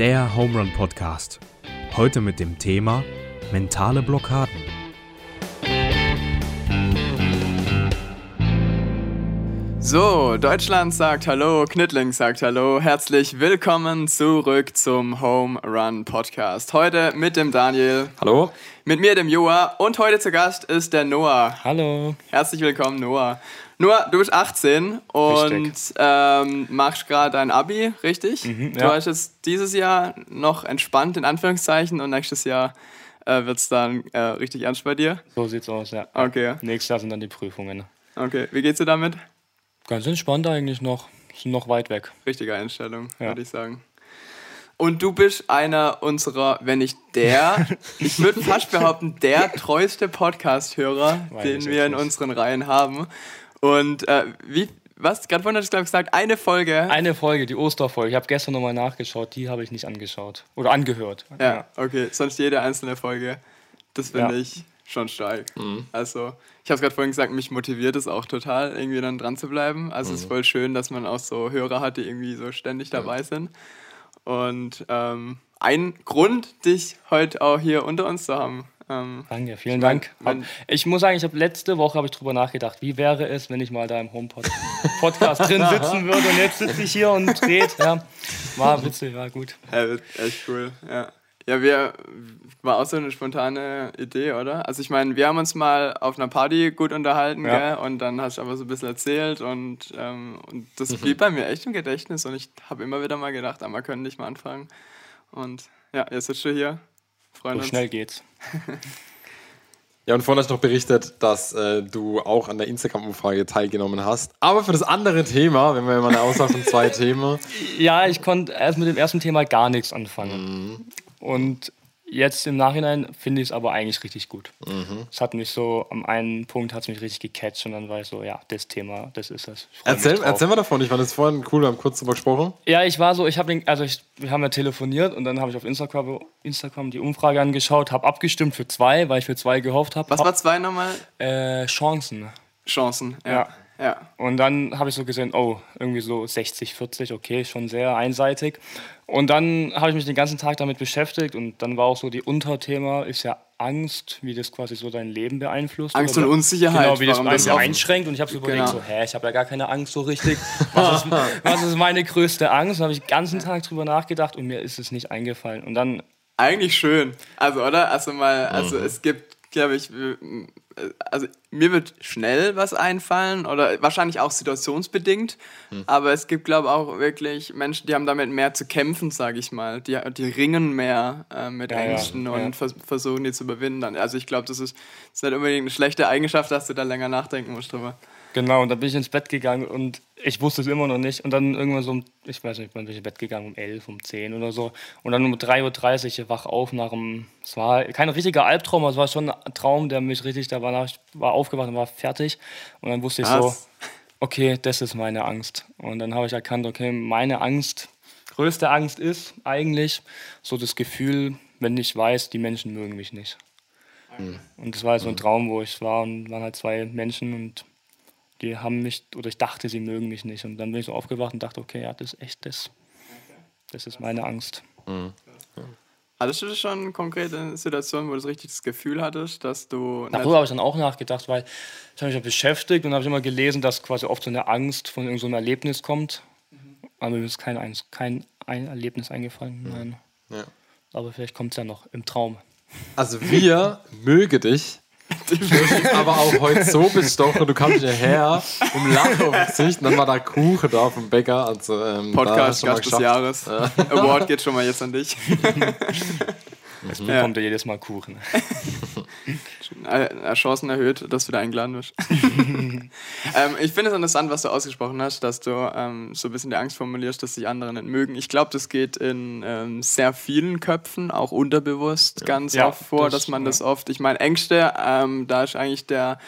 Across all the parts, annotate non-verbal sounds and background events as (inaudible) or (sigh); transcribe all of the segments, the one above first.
der Home Run Podcast. Heute mit dem Thema mentale Blockaden. So, Deutschland sagt Hallo, Knittling sagt Hallo. Herzlich willkommen zurück zum Home Run Podcast. Heute mit dem Daniel. Hallo. Mit mir, dem Joa. Und heute zu Gast ist der Noah. Hallo. Herzlich willkommen, Noah. Noah, du bist 18 und ähm, machst gerade dein Abi, richtig? Mhm, Du ja. hast jetzt dieses Jahr noch entspannt, in Anführungszeichen, und nächstes Jahr äh, wird es dann äh, richtig ernst bei dir. So sieht's aus, ja. Okay, Nächstes Jahr sind dann die Prüfungen. okay. Wie geht's dir damit? Ganz entspannt eigentlich noch. Sind noch weit weg. Richtige Einstellung, Ja. würde ich sagen. Und du bist einer unserer, wenn nicht der, (laughs) ich würde fast behaupten, der treueste Podcast-Hörer, den wir in unseren Reihen haben. Und äh, wie, was? Gerade vorhin hast du, glaube ich, gesagt, eine Folge. Eine Folge, die Osterfolge. Ich habe gestern nochmal nachgeschaut. Die habe ich nicht angeschaut. Oder angehört. ja, okay. Sonst jede einzelne Folge. Das finde Ja. ich schon stark. Also, ich habe gerade vorhin gesagt, mich motiviert es auch total, irgendwie dann dran zu bleiben. Also, es ist voll schön, dass man auch so Hörer hat, die irgendwie so ständig dabei sind. Und ähm, ein Grund, dich heute auch hier unter uns zu haben. Ähm, Danke, vielen Dank. mein- ich muss sagen, ich habe letzte Woche habe ich drüber nachgedacht, wie wäre es, wenn ich mal da im Home-Podcast drin (laughs) sitzen würde und jetzt sitze ich hier und dreht. Ja, war witzig, war gut. Ja, echt cool, ja. Ja, wir, war auch so eine spontane Idee, oder? Also ich meine, wir haben uns mal auf einer Party gut unterhalten, Ja. gell? Und dann hast du aber so ein bisschen erzählt und, ähm, und das blieb bei mir echt im Gedächtnis und ich habe immer wieder mal gedacht, ah, wir können nicht mal anfangen. Und ja, jetzt sitzt du hier. Freuen So uns. schnell geht's. (laughs) Ja, und vorhin hast du noch berichtet, dass äh, du auch an der Instagram-Umfrage teilgenommen hast. Aber für das andere Thema, wenn wir mal eine Auswahl von zwei (laughs) Themen. Ja, ich konnte erst mit dem ersten Thema gar nichts anfangen. Und jetzt im Nachhinein finde ich es aber eigentlich richtig gut. Es hat mich so, am einen Punkt hat es mich richtig gecatcht und dann war ich so, ja, das Thema, das ist es. Mich Erzähl, erzähl mal davon, ich fand das vorhin cool, wir haben kurz drüber gesprochen. Ja, ich war so, ich habe den, also ich, wir haben ja telefoniert und dann habe ich auf Instagram, Instagram die Umfrage angeschaut, habe abgestimmt für zwei, weil ich für zwei gehofft habe. Was war zwei nochmal? Äh, Chancen. Chancen. Ja. Ja. Ja. Und dann habe ich so gesehen, oh, irgendwie so 60, 40, okay, schon sehr einseitig. Und dann habe ich mich den ganzen Tag damit beschäftigt und dann war auch so die Unterthema, ist ja Angst, wie das quasi so dein Leben beeinflusst. Angst oder und Unsicherheit, Genau, wie das auch- einschränkt. Und ich habe so überlegt, Genau. so, hä, ich habe ja gar keine Angst so richtig. Was ist, (laughs) was ist meine größte Angst? Und habe ich den ganzen Tag drüber nachgedacht und mir ist es nicht eingefallen. Und dann Eigentlich schön. Also, oder? Also mal, also es gibt, glaube ich, also mir wird schnell was einfallen oder wahrscheinlich auch situationsbedingt, aber es gibt, glaube ich, auch wirklich Menschen, die haben damit mehr zu kämpfen, sage ich mal. Die, die ringen mehr äh, mit Ja, ja, Ängsten und ja. vers versuchen die zu überwinden. Also ich glaube, das ist, das ist nicht unbedingt eine schlechte Eigenschaft, dass du da länger nachdenken musst drüber. Genau, und dann bin ich ins Bett gegangen und ich wusste es immer noch nicht. Und dann irgendwann so, um, ich weiß nicht, wann bin ich ins Bett gegangen, um 11, um 10 oder so. Und dann um 3.30 Uhr wach auf nach einem, es war kein richtiger Albtraum, aber es war schon ein Traum, der mich richtig, da war, ich war aufgewacht und war fertig. Und dann wusste ich so, Krass. okay, das ist meine Angst. Und dann habe ich erkannt, okay, meine Angst, größte Angst ist eigentlich so das Gefühl, wenn ich weiß, die Menschen mögen mich nicht. Und das war so ein Traum, wo ich war und waren halt zwei Menschen und die haben mich, oder ich dachte, sie mögen mich nicht. Und dann bin ich so aufgewacht und dachte, okay, ja, das ist echt das. Das ist meine Angst. Hattest du das schon konkret in Situationen, wo du so richtig das Gefühl hattest, dass du. Darüber habe ich dann auch nachgedacht, weil ich habe mich ja beschäftigt und habe immer gelesen, dass quasi oft so eine Angst von irgendeinem so einem Erlebnis kommt. Aber mir ist kein, Eins- kein ein Erlebnis eingefallen. Nein. Ja. Aber vielleicht kommt es ja noch im Traum. Also wir mögen dich. (laughs) Aber auch heute so bestochen, du kamst hierher um Lachen auf Gesicht und dann war da Kuchen da vom Bäcker. Also, ähm, Podcast Gast des. Jahres. Award geht schon mal jetzt an dich. (laughs) Jetzt bekommt ihr jedes Mal Kuchen. (laughs) Äh, äh, Chancen erhöht, dass du da eingeladen wirst. (laughs) ähm, ich finde es interessant, was du ausgesprochen hast, dass du ähm, so ein bisschen die Angst formulierst, dass sich andere nicht mögen. Ich glaube, das geht in ähm, sehr vielen Köpfen, auch unterbewusst, ganz Ja, oft vor, das- dass man ja. das oft, ich meine, Ängste, ähm, da ist eigentlich der,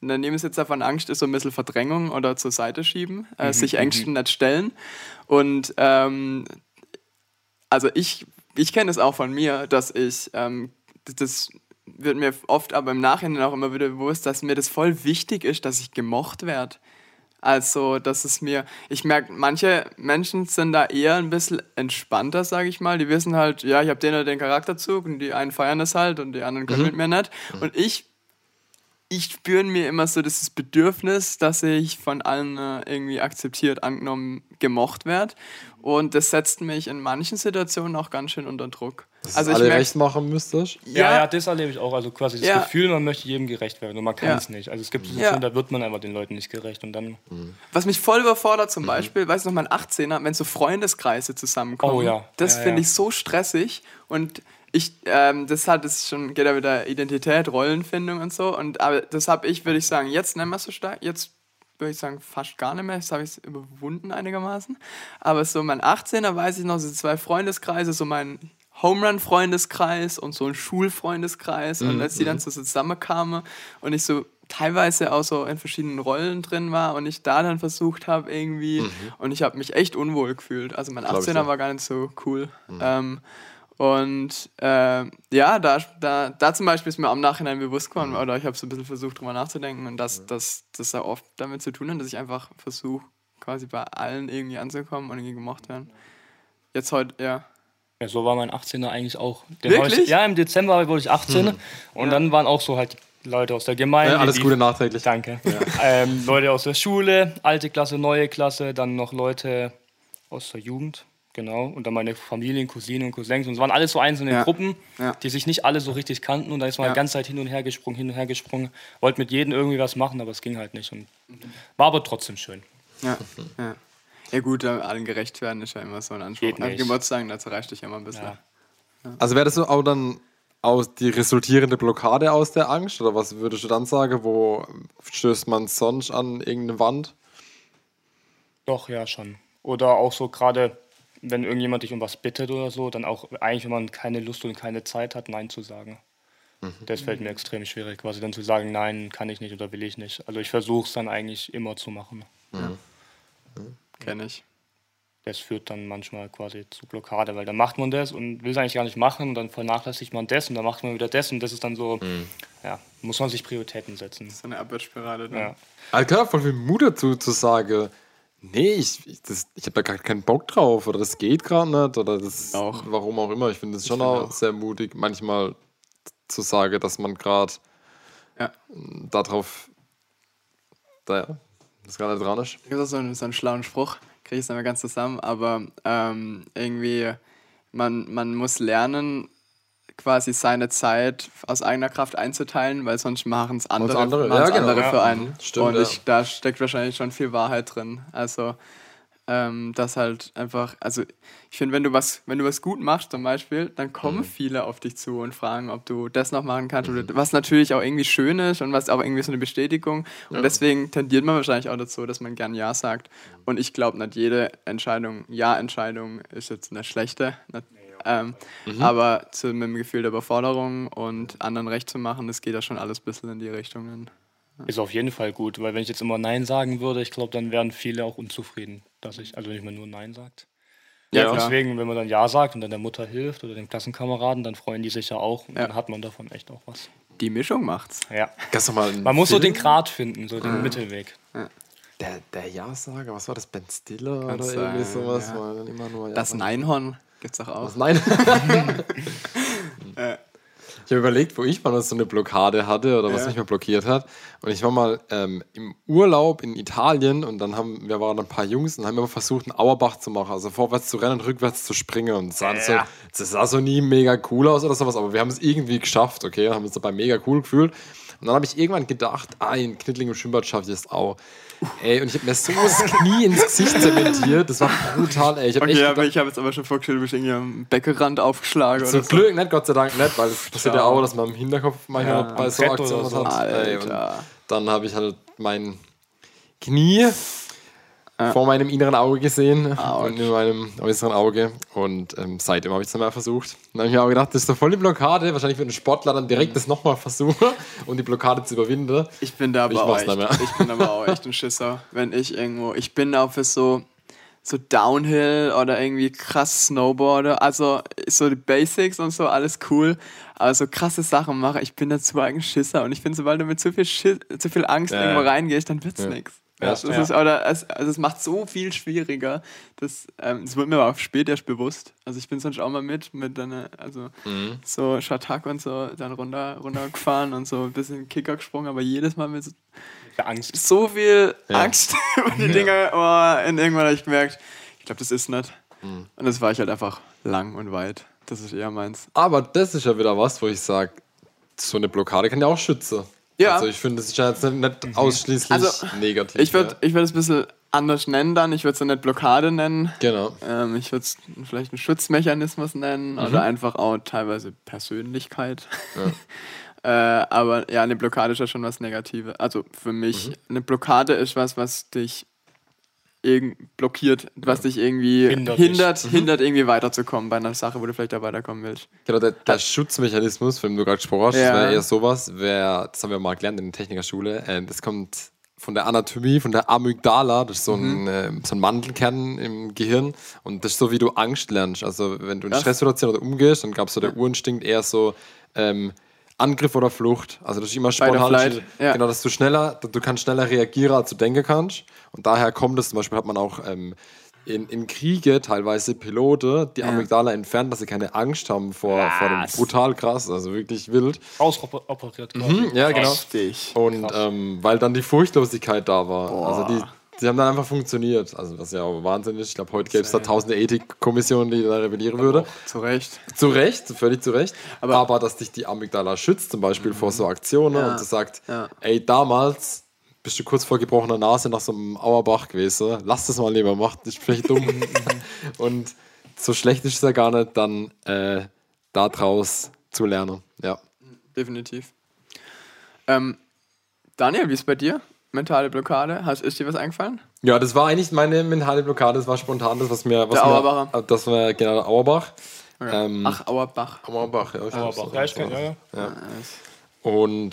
der Nebensetzer von Angst ist so ein bisschen Verdrängung oder zur Seite schieben, äh, Mhm, sich Ängsten nicht stellen. Und ähm, also ich, ich kenne es auch von mir, dass ich, ähm, das- wird mir oft aber im Nachhinein auch immer wieder bewusst, dass mir das voll wichtig ist, dass ich gemocht werde. Also, das ist mir, ich merke, manche Menschen sind da eher ein bisschen entspannter, sage ich mal. Die wissen halt, ja, ich habe den oder den Charakterzug und die einen feiern das halt und die anderen können mhm. mit mir nicht. Und ich ich spüre mir immer so dieses Bedürfnis, dass ich von allen äh, irgendwie akzeptiert, angenommen, gemocht werde. Und das setzt mich in manchen Situationen auch ganz schön unter Druck. Dass also alle recht machen müsstest? Ja, ja, das erlebe ich auch. Also quasi das ja. Gefühl, man möchte jedem gerecht werden und man kann ja. es nicht. Also es gibt Situationen, ja. da wird man einfach den Leuten nicht gerecht und dann... Mhm. Was mich voll überfordert zum mhm. Beispiel, weiß noch, mein 18er, wenn so Freundeskreise zusammenkommen. Oh ja. Das finde ich so stressig und ich, ähm, das hat es schon, geht ja wieder Identität, Rollenfindung und so. Und aber das habe ich, würde ich sagen, jetzt nicht mehr so stark. Jetzt würde ich sagen, fast gar nicht mehr. Jetzt habe ich es überwunden einigermaßen. Aber so mein 18er weiß ich noch, so zwei Freundeskreise, so mein Home-Run-Freundeskreis und so ein Schulfreundeskreis. Mhm. Und als die dann mhm. so zusammenkamen und ich so teilweise auch so in verschiedenen Rollen drin war und ich da dann versucht habe irgendwie mhm. und ich habe mich echt unwohl gefühlt. Also mein 18er war gar nicht so cool. Mhm. Ähm, und äh, ja, da, da, da zum Beispiel ist mir am Nachhinein bewusst geworden, oder ich habe so ein bisschen versucht, drüber nachzudenken und dass das dass ja oft damit zu tun hat, dass ich einfach versuche, quasi bei allen irgendwie anzukommen und irgendwie gemocht werden. Jetzt heute, ja. Ja, so war mein 18er eigentlich auch. Den Wirklich? Ich, ja, im Dezember wurde ich 18 hm. und ja. dann waren auch so halt Leute aus der Gemeinde. Ja, alles Gute nachträglich. Danke. Ja. Ähm, Leute aus der Schule, alte Klasse, neue Klasse, dann noch Leute aus der Jugend. Genau, und dann meine Familien, Cousinen und Cousins. Und es waren alles so einzelne ja. Gruppen, ja. die sich nicht alle so richtig kannten. Und da ist man ja. die ganze Zeit hin und her gesprungen, hin und her gesprungen. Wollte mit jedem irgendwie was machen, aber es ging halt nicht. Und war aber trotzdem schön. Ja, ja. ja gut, allen gerecht werden ist ja immer so ein Anspruch. Geht nicht. Geburtstagen, dazu reicht dich ja immer ein bisschen. Also wäre das so auch dann aus die resultierende Blockade aus der Angst? Oder was würdest du dann sagen? Wo stößt man sonst an irgendeine Wand? Doch, ja, schon. Oder auch so gerade wenn irgendjemand dich um was bittet oder so, dann auch eigentlich, wenn man keine Lust und keine Zeit hat, Nein zu sagen. Mhm. Das fällt mir extrem schwierig, quasi dann zu sagen, nein, kann ich nicht oder will ich nicht. Also ich versuche es dann eigentlich immer zu machen. Mhm. Mhm. Kenne ich. Das führt dann manchmal quasi zu Blockade, weil dann macht man das und will es eigentlich gar nicht machen und dann vernachlässigt man das und dann macht man wieder das und das ist dann so, mhm. ja, muss man sich Prioritäten setzen. Das ist eine Abwärtsspirale. Dann. Ja. Also klar, voll viel Mut dazu zu sagen, Nee, ich, ich, ich habe da gar keinen Bock drauf oder das geht gerade nicht oder das, auch. warum auch immer. Ich finde es schon auch, auch, sehr mutig, manchmal zu sagen, dass man gerade ja. darauf, da das gerade dran ist. Das ist so ein, so einen schlauen Spruch, kriege ich es nicht mehr ganz zusammen, aber ähm, irgendwie, man, man muss lernen, quasi seine Zeit aus eigener Kraft einzuteilen, weil sonst machen es andere, andere, ja, genau. andere für einen. Mhm, stimmt, und ich, ja. da steckt wahrscheinlich schon viel Wahrheit drin. Also ähm, das halt einfach, also ich finde, wenn du was, wenn du was gut machst zum Beispiel, dann kommen mhm. viele auf dich zu und fragen, ob du das noch machen kannst, mhm. was natürlich auch irgendwie schön ist und was auch irgendwie so eine Bestätigung. Und ja. deswegen tendiert man wahrscheinlich auch dazu, dass man gern Ja sagt. Und ich glaube, nicht jede Entscheidung, Ja-Entscheidung ist jetzt eine schlechte. Nicht, ähm, mhm. Aber zu, mit dem Gefühl der Überforderung und anderen recht zu machen, das geht ja schon alles ein bisschen in die Richtung. Ja. Ist auf jeden Fall gut, weil wenn ich jetzt immer Nein sagen würde, ich glaube, dann wären viele auch unzufrieden, dass ich, also wenn ich mir nur Nein sagt. Ja, ja deswegen, wenn man dann Ja sagt und dann der Mutter hilft oder dem Klassenkameraden, dann freuen die sich ja auch und ja. dann hat man davon echt auch was. Die Mischung macht's. Ja. man muss Film? so den Grad finden, so den Mittelweg. Der, der Ja-Sager, was war das? Ben Stiller Kann's oder irgendwie sowas? War dann immer nur, das Neinhorn. Gibt's doch auch. Was, nein. (laughs) (laughs) ich habe überlegt, wo ich mal so eine Blockade hatte oder was ja. mich mal blockiert hat. Und ich war mal ähm, im Urlaub in Italien und dann haben wir waren ein paar Jungs und haben immer versucht, einen Auerbach zu machen, also vorwärts zu rennen und rückwärts zu springen. Und das sah, ja. so, das sah so nie mega cool aus oder sowas, aber wir haben es irgendwie geschafft, okay, haben uns dabei mega cool gefühlt. Und dann habe ich irgendwann gedacht, ah, in Knittling im Schwimmbad schaffe ich das auch. Ey, und ich habe mir so das Knie ins Gesicht zementiert. Das war brutal, ey. Ich hab okay, echt aber ich habe jetzt aber schon vorgestellt, du bist irgendwie am Beckerrand aufgeschlagen. Zum Glück so. nicht, Gott sei Dank nicht, weil es passiert ja auch, dass man im Hinterkopf manchmal ja, bei so Aktionen so. hat. Ey, dann habe ich halt mein Knie ja. vor meinem inneren Auge gesehen Ouch. und in meinem äußeren Auge. Und ähm, seitdem habe ich es dann mal versucht. dann habe ich mir auch gedacht, das ist doch voll die Blockade. Wahrscheinlich wird ein Sportler dann direkt mhm. das nochmal versuchen, (laughs) um die Blockade zu überwinden. Ich bin da aber, ich auch, echt, ich bin aber auch echt ein Schisser, wenn ich irgendwo. Ich bin auch für so so Downhill oder irgendwie krass Snowboarder. Also so die Basics und so, alles cool. Aber so krasse Sachen mache, ich bin dazu eigentlich Schisser. Und ich finde, sobald du mit zu viel, Schiss, zu viel Angst ja. irgendwo reingehst, dann wird's ja. nichts. Das ja. ist, oder es, also es macht so viel schwieriger. Das, ähm, das wurde mir aber auch spät erst bewusst. Also ich bin sonst auch mal mit, mit dann, also Mhm. so Schatak und so dann runter, runtergefahren und so ein bisschen Kicker gesprungen, aber jedes Mal mit so, Angst. so viel Ja. Angst (laughs) über die Dinge. Oh, und irgendwann habe ich gemerkt, ich glaube, das ist nicht. Mhm. Und das war ich halt einfach lang und weit. Das ist eher meins. Aber das ist ja wieder was, wo ich sage, so eine Blockade kann ja auch schützen. Ja. Also ich finde, das ist ja jetzt nicht, nicht ausschließlich Also, negativ. Ich würde ja. ich würd es ein bisschen anders nennen dann. Ich würde es ja nicht Blockade nennen. Genau. Ähm, ich würde es vielleicht einen Schutzmechanismus nennen oder einfach auch teilweise Persönlichkeit. (laughs) äh, aber ja, eine Blockade ist ja schon was Negatives. Also für mich, eine Blockade ist was, was dich blockiert, was dich irgendwie Hindert hindert, dich. hindert, irgendwie weiterzukommen bei einer Sache, wo du vielleicht da weiterkommen willst. Genau, der, der Schutzmechanismus, von dem du gerade gesprochen hast, Ja. wäre eher sowas, wär, das haben wir mal gelernt in der Technikerschule, äh, das kommt von der Anatomie, von der Amygdala, das ist so ein, äh, so ein Mandelkern im Gehirn und das ist so, wie du Angst lernst. Also wenn du in? Stresssituationen oder umgehst, dann gab es so der Urinstinkt eher so ähm, Angriff oder Flucht. Also das ist immer spontan. ja. Genau, dass du schneller, du kannst schneller reagieren, als du denken kannst. Und daher kommt es, zum Beispiel hat man auch ähm, in, in Kriege teilweise Pilote, die Amygdala entfernt, dass sie keine Angst haben vor, vor dem brutal krass, also wirklich wild. Rausoperiert quasi. Mhm, ja, genau. Richtig. Und ähm, weil dann die Furchtlosigkeit da war. Also die, die haben dann einfach funktioniert. Also was ja auch Wahnsinn ist. Ich glaube, heute gäbe es da tausende Ethikkommissionen, die da rebellieren würde. Zu Recht. Zu Recht, völlig zu Recht. Aber, Aber- dass dich die Amygdala schützt, zum Beispiel vor so Aktionen Ja. und du sagt, Ja. ey, damals bist du kurz vor gebrochener Nase nach so einem Auerbach gewesen. Lass das mal lieber, mach das ist vielleicht dumm. (laughs) und so schlecht ist es ja gar nicht, dann äh, daraus zu lernen. Ja. Definitiv. Ähm, Daniel, wie ist bei dir? Mentale Blockade? Hast, ist dir was eingefallen? Ja, das war eigentlich meine mentale Blockade, das war spontan, das was mir. Was Der mir, Auerbacher. äh, Das war genau der Auerbach. Okay. Ähm, Ach, Auerbach. Auerbach, ja. ich so ja, ich kenn, ja, das. ja. Und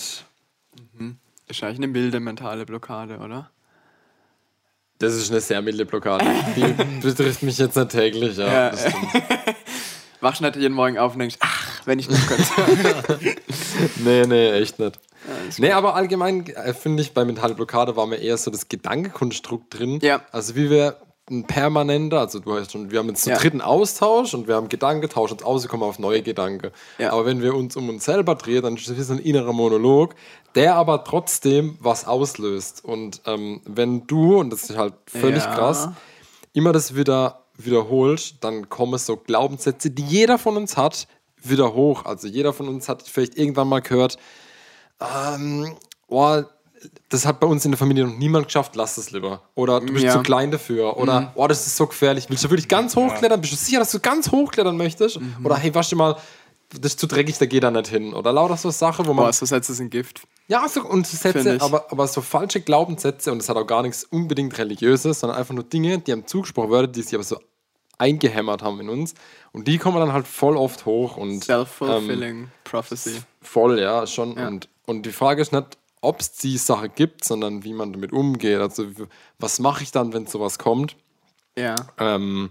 Ist eigentlich eine milde mentale Blockade, oder? das ist eine sehr milde Blockade. Die (laughs) betrifft mich jetzt nicht täglich, ja. Ja, das stimmt. (laughs) Wachst nicht jeden Morgen auf und denkst, ach, wenn ich nicht könnte. (laughs) Nee, nee, echt nicht. Nee, aber allgemein äh, finde ich, bei mentale Blockade war mir eher so das Gedankenkonstrukt drin. Ja. Also wie wir ein permanenter, also du hast schon, wir haben jetzt einen Ja. dritten Austausch und wir haben Gedanken, tauschen uns aus, wir kommen auf neue Gedanken. Ja. Aber wenn wir uns um uns selber drehen, dann ist so ein innerer Monolog, der aber trotzdem was auslöst. Und ähm, wenn du, und das ist halt völlig Ja. krass, immer das wieder wiederholst, dann kommen so Glaubenssätze, die jeder von uns hat, wieder hoch. Also jeder von uns hat vielleicht irgendwann mal gehört, ähm, oh, das hat bei uns in der Familie noch niemand geschafft, lass es lieber. Oder du bist Ja. zu klein dafür. Oder, oh, das ist so gefährlich. Willst du wirklich ganz hochklettern? Bist du sicher, dass du ganz hochklettern möchtest? Oder hey, wasch dir mal, das ist zu dreckig, da geht er nicht hin. Oder lauter so Sachen, wo man Boah, so Sätze sind Gift. ja, so, und Sätze, aber, aber so falsche Glaubenssätze, und das hat auch gar nichts unbedingt Religiöses, sondern einfach nur Dinge, die haben zugesprochen werden, die sich aber so eingehämmert haben in uns. Und die kommen dann halt voll oft hoch und Self-fulfilling Prophecy. voll, ja, schon. Ja. Und, und die Frage ist nicht, ob es die Sache gibt, sondern wie man damit umgeht. Also, was mache ich dann, wenn sowas kommt? Ja. Ähm,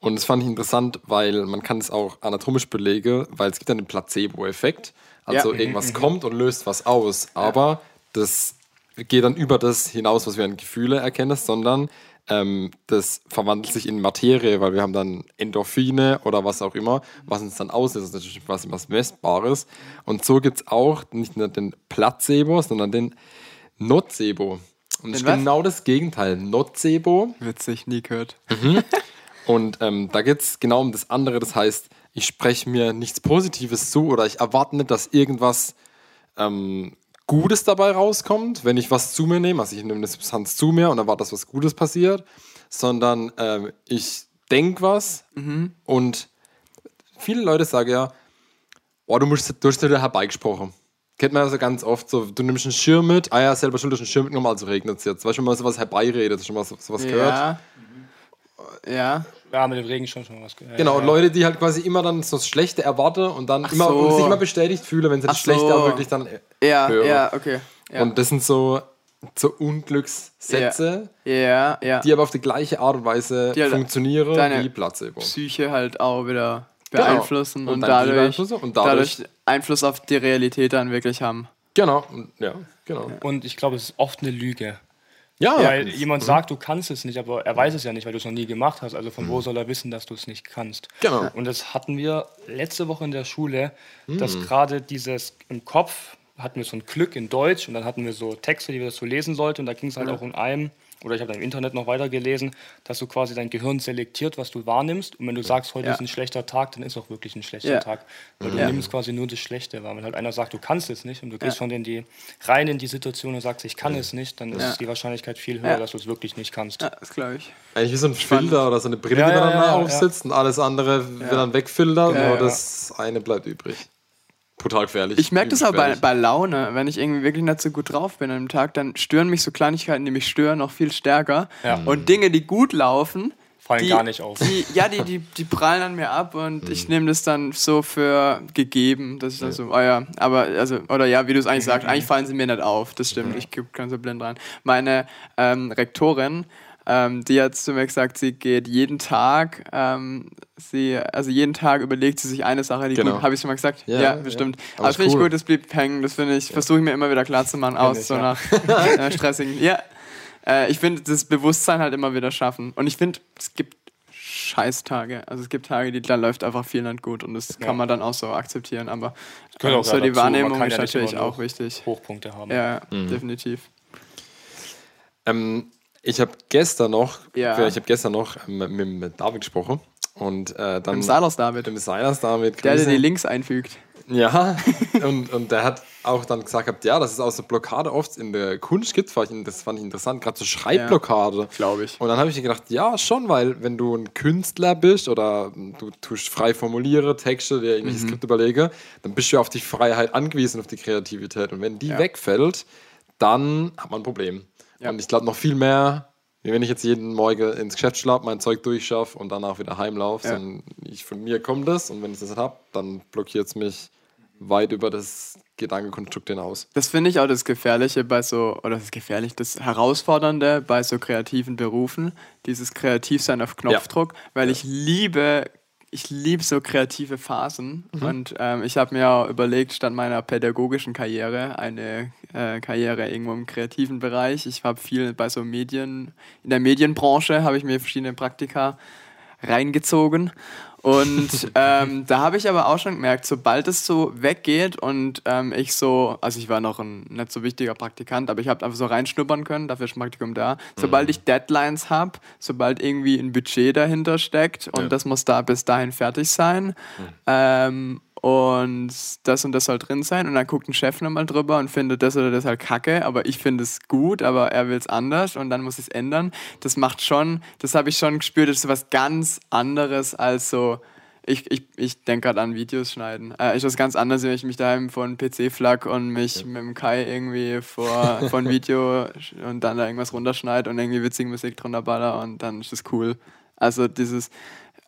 und das fand ich interessant, weil man kann es auch anatomisch belegen, weil es gibt einen Placebo-Effekt. Also Ja. Mhm, irgendwas kommt und löst was aus. Aber das geht dann über das hinaus, was wir an Gefühle erkennen, sondern ähm, das verwandelt sich in Materie, weil wir haben dann Endorphine oder was auch immer, was uns dann auslöst. Das ist natürlich quasi was Messbares. Und so gibt es auch nicht nur den Placebo, sondern den Nocebo. Und das ist was? genau das Gegenteil. Nocebo Witzig, nie gehört. und ähm, da geht es genau um das andere. Das heißt, ich spreche mir nichts Positives zu oder ich erwarte nicht, dass irgendwas ähm, Gutes dabei rauskommt, wenn ich was zu mir nehme. Also ich nehme eine Substanz zu mir und erwarte, dass was Gutes passiert, sondern ähm, ich denke was und viele Leute sagen ja, oh, du, musst, du hast dir herbeigesprochen. Kennt man also ganz oft so, du nimmst einen Schirm mit, ah ja, selber schuld, einen Schirm mitgenommen, also regnet es jetzt. Weißt du, wenn man sowas herbeiredet, schon mal so- sowas gehört? Ja. Ja. Ja, mit dem Regen schon schon was gehört. Genau, ja, und Leute, die halt quasi immer dann so das Schlechte erwarten und dann Ach immer so. und sich immer bestätigt fühlen, wenn sie das Ach Schlechte so. auch wirklich dann äh, Ja, hören. ja, okay. Ja. Und das sind so, so Unglückssätze, ja, ja. die aber auf die gleiche Art und Weise Die halt funktionieren deine wie Placebo. Psyche halt auch wieder Genau. beeinflussen Und und, die dadurch, beeinflussen und dadurch- dadurch Einfluss auf die Realität dann wirklich haben. Genau, und, ja, genau. Und ich glaube, es ist oft eine Lüge. Ja, weil jemand sagt, du kannst es nicht, aber er weiß es ja nicht, weil du es noch nie gemacht hast. Also von mhm. wo soll er wissen, dass du es nicht kannst? Genau. Und das hatten wir letzte Woche in der Schule, mhm. dass gerade dieses im Kopf hatten wir so ein Glück in Deutsch und dann hatten wir so Texte, die wir so lesen sollten. Und da ging es halt ja. auch in einem oder ich habe im Internet noch weiter gelesen, dass du quasi dein Gehirn selektiert, was du wahrnimmst. Und wenn du sagst, heute ja. ist ein schlechter Tag, dann ist auch wirklich ein schlechter ja. Tag. Weil du nimmst quasi nur das Schlechte wahr. Wenn halt einer sagt, du kannst es nicht und du gehst schon in die, rein in die Situation und sagst, ich kann es nicht, dann ist die Wahrscheinlichkeit viel höher, dass du es wirklich nicht kannst. Ja, das glaube ich. Eigentlich wie so ein Filter oder so eine Brille, die dann aufsitzt und alles andere wird dann wegfiltert, nur das eine bleibt übrig brutal gefährlich. Ich merke das aber bei, bei, Laune, wenn ich irgendwie wirklich nicht so gut drauf bin an einem Tag, dann stören mich so Kleinigkeiten, die mich stören, noch viel stärker. Ja. Und Dinge, die gut laufen, fallen die, gar nicht auf. Die, ja, die, die, die prallen an mir ab und mhm. ich nehme das dann so für gegeben, dass ich dann ja. so, oh ja, aber, also, oder ja, wie du es eigentlich sagst, eigentlich fallen sie mir nicht auf, das stimmt, ich kann so blind rein. Meine ähm, Rektorin, ähm, die hat zu mir gesagt, sie geht jeden Tag, ähm, sie, also jeden Tag überlegt sie sich eine Sache, die genau. gut, habe ich schon mal gesagt? Ja, ja bestimmt. Ja. Aber, das finde cool. ich gut, das blieb hängen, das finde ich, ja. versuche ich mir immer wieder klar zu machen, aus ich, so nach (laughs) äh, stressigen, ja. Äh, ich finde, das Bewusstsein halt immer wieder schaffen. Und ich finde, es gibt Scheißtage. Also es gibt Tage, die da läuft einfach viel nicht gut und das kann man dann auch so akzeptieren. Aber ähm, so die Wahrnehmung ist natürlich auch wichtig. Hochpunkte haben. Ja, mhm. definitiv. Ähm, ich habe gestern noch, ja. ich habe gestern noch mit, mit David gesprochen und äh, dann. Mit Silas David. Mit Silas David. Der, der die Links einfügt. Ja, (laughs) und, und der hat auch dann gesagt, ja, dass es aus der Blockade oft in der Kunst gibt, das fand ich interessant, gerade so Schreibblockade. Ja, Glaube ich. Und dann habe ich mir gedacht, ja, schon, weil wenn du ein Künstler bist oder du tust frei formuliere, Texte, dir irgendwelche mhm. Skripte überlege, dann bist du auf die Freiheit angewiesen, auf die Kreativität. Und wenn die ja. wegfällt, dann hat man ein Problem. Ja. Und ich glaube noch viel mehr, wie wenn ich jetzt jeden Morgen ins Geschäft schlafe, mein Zeug durchschaffe und danach wieder heimlaufe. Ja. Ich, von mir kommt das und wenn ich das habe, dann blockiert es mich weit über das Gedankenkonstrukt hinaus. Das finde ich auch das Gefährliche bei so, oder das Gefährlich, das Herausfordernde bei so kreativen Berufen, dieses Kreativsein auf Knopfdruck, ja. weil ja. ich liebe ich liebe so kreative Phasen mhm. und ähm, ich habe mir auch überlegt, statt meiner pädagogischen Karriere eine äh, Karriere irgendwo im kreativen Bereich. Ich habe viel bei so Medien, in der Medienbranche habe ich mir verschiedene Praktika reingezogen und (laughs) ähm, da habe ich aber auch schon gemerkt, sobald es so weggeht und ähm, ich so, also ich war noch ein nicht so wichtiger Praktikant, aber ich habe einfach so reinschnuppern können, dafür ist Praktikum da. Sobald mhm. ich Deadlines habe, sobald irgendwie ein Budget dahinter steckt und ja. das muss da bis dahin fertig sein, mhm. ähm, und das und das soll drin sein und dann guckt ein Chef nochmal drüber und findet das oder das halt kacke, aber ich finde es gut, aber er will es anders und dann muss ich es ändern. Das macht schon, das habe ich schon gespürt, das ist was ganz anderes als so, ich, ich, ich denke gerade an Videos schneiden. Äh, ist was ganz anderes, wenn ich mich daheim vor einen PC flack und mich ja. mit dem Kai irgendwie vor, (laughs) vor ein Video und dann da irgendwas runterschneide und irgendwie witzige Musik drunter baller und dann ist das cool. Also dieses,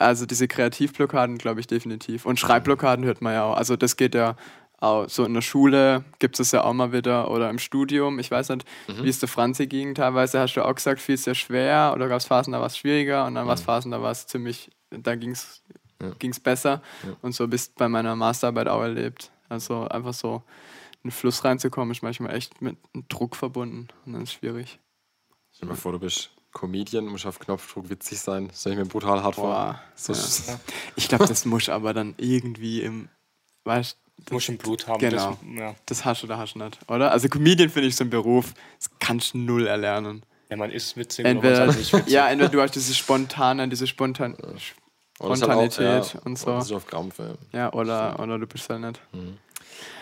also diese Kreativblockaden, glaube ich, definitiv. Und Schreibblockaden hört man ja auch. Also das geht ja auch so in der Schule gibt es ja auch mal wieder oder im Studium. Ich weiß nicht, mhm. wie es der Franzi ging. Teilweise hast du auch gesagt, viel sehr schwer oder gab es Phasen, da war es schwieriger und dann war es mhm. Phasen, da war es ziemlich, da ging es ja. besser. Ja. Und so bist bei meiner Masterarbeit auch erlebt. Also einfach so in den Fluss reinzukommen, ist manchmal echt mit Druck verbunden und dann ist es schwierig. Stell dir mal vor, du bist Comedian, muss auf Knopfdruck witzig sein. Das stelle ich mir brutal hart vor. So ja. Ich glaube, das muss aber dann irgendwie im, weißt du, muss im Blut haben. Genau. Das, ja. das hast du oder hast du nicht, oder? Also Comedian finde ich so ein Beruf, das kannst du null erlernen. Ja, man ist witzig, entweder, halt nicht witzig. (laughs) Ja, entweder du hast diese spontane, diese Spontan Spontanität halt auch, ja, und so. Und auf Krampf, ja. ja, oder, oder du bist halt nicht. Mhm.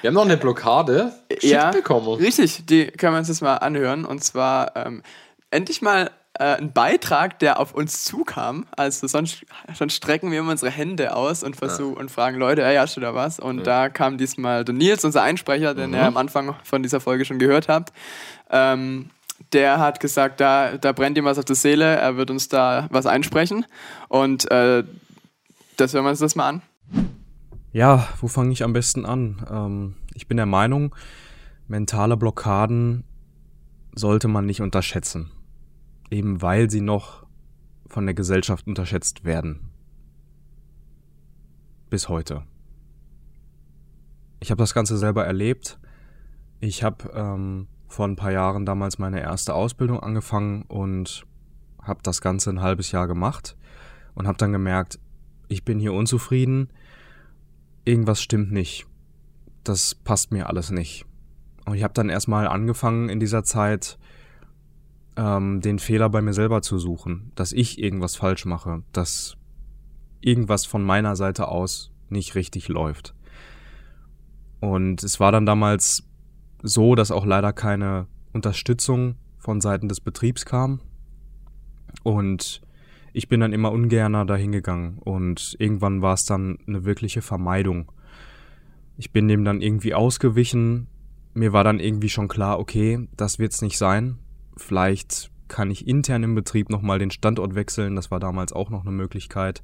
Wir haben noch eine Blockade ja, bekommen. Richtig, die können wir uns jetzt mal anhören. Und zwar ähm, endlich mal äh, ein Beitrag, der auf uns zukam. Also sonst, sonst strecken wir immer unsere Hände aus und versuchen ja. und fragen Leute, hey, hast du da was? Und ja. da kam diesmal der Nils, unser Einsprecher, den mhm. ihr am Anfang von dieser Folge schon gehört habt. Ähm, der hat gesagt, da, da brennt ihm was auf der Seele, er wird uns da was einsprechen. Und äh, das hören wir uns das mal an. Ja, wo fange ich am besten an? Ähm, ich bin der Meinung, mentale Blockaden sollte man nicht unterschätzen eben weil sie noch von der Gesellschaft unterschätzt werden. Bis heute. Ich habe das Ganze selber erlebt. Ich habe ähm, vor ein paar Jahren damals meine erste Ausbildung angefangen und habe das Ganze ein halbes Jahr gemacht und habe dann gemerkt, ich bin hier unzufrieden, irgendwas stimmt nicht, das passt mir alles nicht. Und ich habe dann erstmal angefangen in dieser Zeit, ähm, den Fehler bei mir selber zu suchen, dass ich irgendwas falsch mache, dass irgendwas von meiner Seite aus nicht richtig läuft. Und es war dann damals so, dass auch leider keine Unterstützung von Seiten des Betriebs kam. Und ich bin dann immer ungerner dahin gegangen und irgendwann war es dann eine wirkliche Vermeidung. Ich bin dem dann irgendwie ausgewichen. Mir war dann irgendwie schon klar, okay, das wird's nicht sein. Vielleicht kann ich intern im Betrieb nochmal den Standort wechseln. Das war damals auch noch eine Möglichkeit.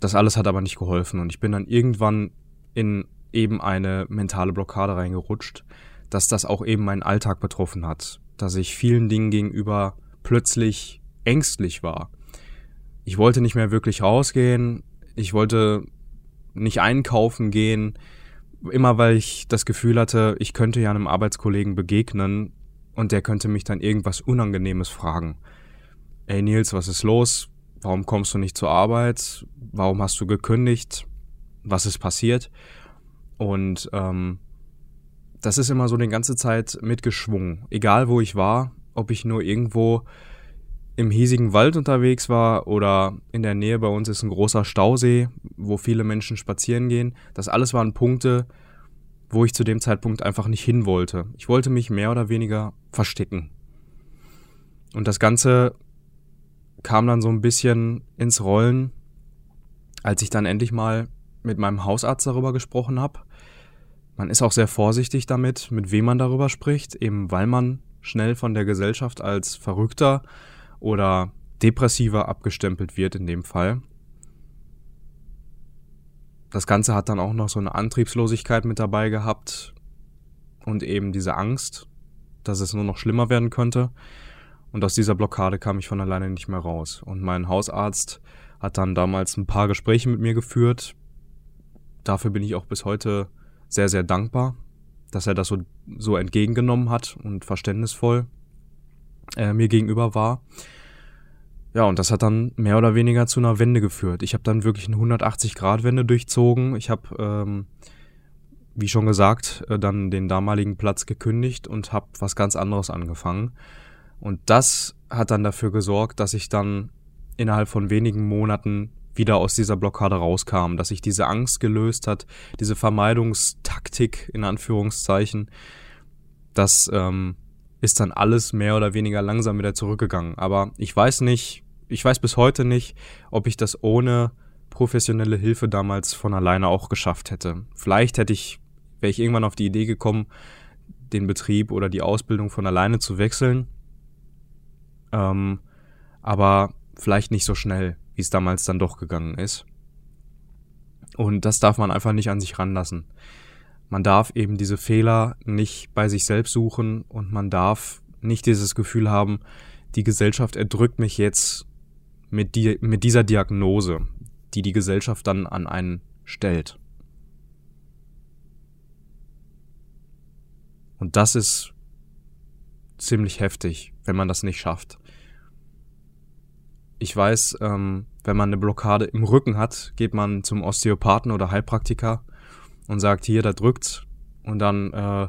Das alles hat aber nicht geholfen und ich bin dann irgendwann in eben eine mentale Blockade reingerutscht, dass das auch eben meinen Alltag betroffen hat, dass ich vielen Dingen gegenüber plötzlich ängstlich war. Ich wollte nicht mehr wirklich rausgehen, ich wollte nicht einkaufen gehen, immer weil ich das Gefühl hatte, ich könnte ja einem Arbeitskollegen begegnen und der könnte mich dann irgendwas Unangenehmes fragen. Ey Nils, was ist los? Warum kommst du nicht zur Arbeit? Warum hast du gekündigt? Was ist passiert? Und ähm, das ist immer so die ganze Zeit mitgeschwungen. Egal wo ich war, ob ich nur irgendwo im hiesigen Wald unterwegs war oder in der Nähe bei uns ist ein großer Stausee, wo viele Menschen spazieren gehen. Das alles waren Punkte, wo ich zu dem Zeitpunkt einfach nicht hin wollte. Ich wollte mich mehr oder weniger verstecken. Und das Ganze kam dann so ein bisschen ins Rollen, als ich dann endlich mal mit meinem Hausarzt darüber gesprochen habe man ist auch sehr vorsichtig damit, mit wem man darüber spricht, eben weil man schnell von der Gesellschaft als Verrückter oder Depressiver abgestempelt wird in dem Fall. Das Ganze hat dann auch noch so eine Antriebslosigkeit mit dabei gehabt und eben diese Angst, dass es nur noch schlimmer werden könnte. Und aus dieser Blockade kam ich von alleine nicht mehr raus. Und mein Hausarzt hat dann damals ein paar Gespräche mit mir geführt. Dafür bin ich auch bis heute sehr, sehr dankbar, dass er das so, so entgegengenommen hat und verständnisvoll äh, mir gegenüber war. Ja, und das hat dann mehr oder weniger zu einer Wende geführt. Ich habe dann wirklich eine 180-Grad-Wende durchzogen. Ich habe, ähm, wie schon gesagt, äh, dann den damaligen Platz gekündigt und habe was ganz anderes angefangen. Und das hat dann dafür gesorgt, dass ich dann innerhalb von wenigen Monaten wieder aus dieser Blockade rauskam, dass sich diese Angst gelöst hat, diese Vermeidungstaktik in Anführungszeichen, das ähm, ist dann alles mehr oder weniger langsam wieder zurückgegangen. Aber ich weiß nicht, ich weiß bis heute nicht, ob ich das ohne professionelle Hilfe damals von alleine auch geschafft hätte. Vielleicht hätte ich, wäre ich irgendwann auf die Idee gekommen, den Betrieb oder die Ausbildung von alleine zu wechseln. Ähm, aber vielleicht nicht so schnell wie es damals dann doch gegangen ist. Und das darf man einfach nicht an sich ranlassen. Man darf eben diese Fehler nicht bei sich selbst suchen und man darf nicht dieses Gefühl haben, die Gesellschaft erdrückt mich jetzt mit, die, mit dieser Diagnose, die die Gesellschaft dann an einen stellt. Und das ist ziemlich heftig, wenn man das nicht schafft. Ich weiß, ähm, wenn man eine Blockade im Rücken hat, geht man zum Osteopathen oder Heilpraktiker und sagt, hier, da drückt's. Und dann äh,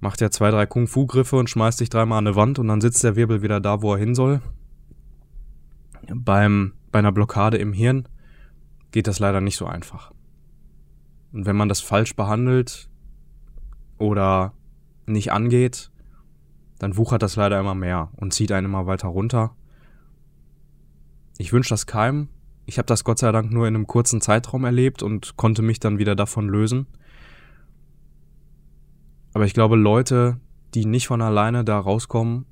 macht er zwei, drei Kung-Fu-Griffe und schmeißt sich dreimal an eine Wand und dann sitzt der Wirbel wieder da, wo er hin soll. Beim, bei einer Blockade im Hirn geht das leider nicht so einfach. Und wenn man das falsch behandelt oder nicht angeht, dann wuchert das leider immer mehr und zieht einen immer weiter runter. Ich wünsche das keinem. Ich habe das Gott sei Dank nur in einem kurzen Zeitraum erlebt und konnte mich dann wieder davon lösen. Aber ich glaube, Leute, die nicht von alleine da rauskommen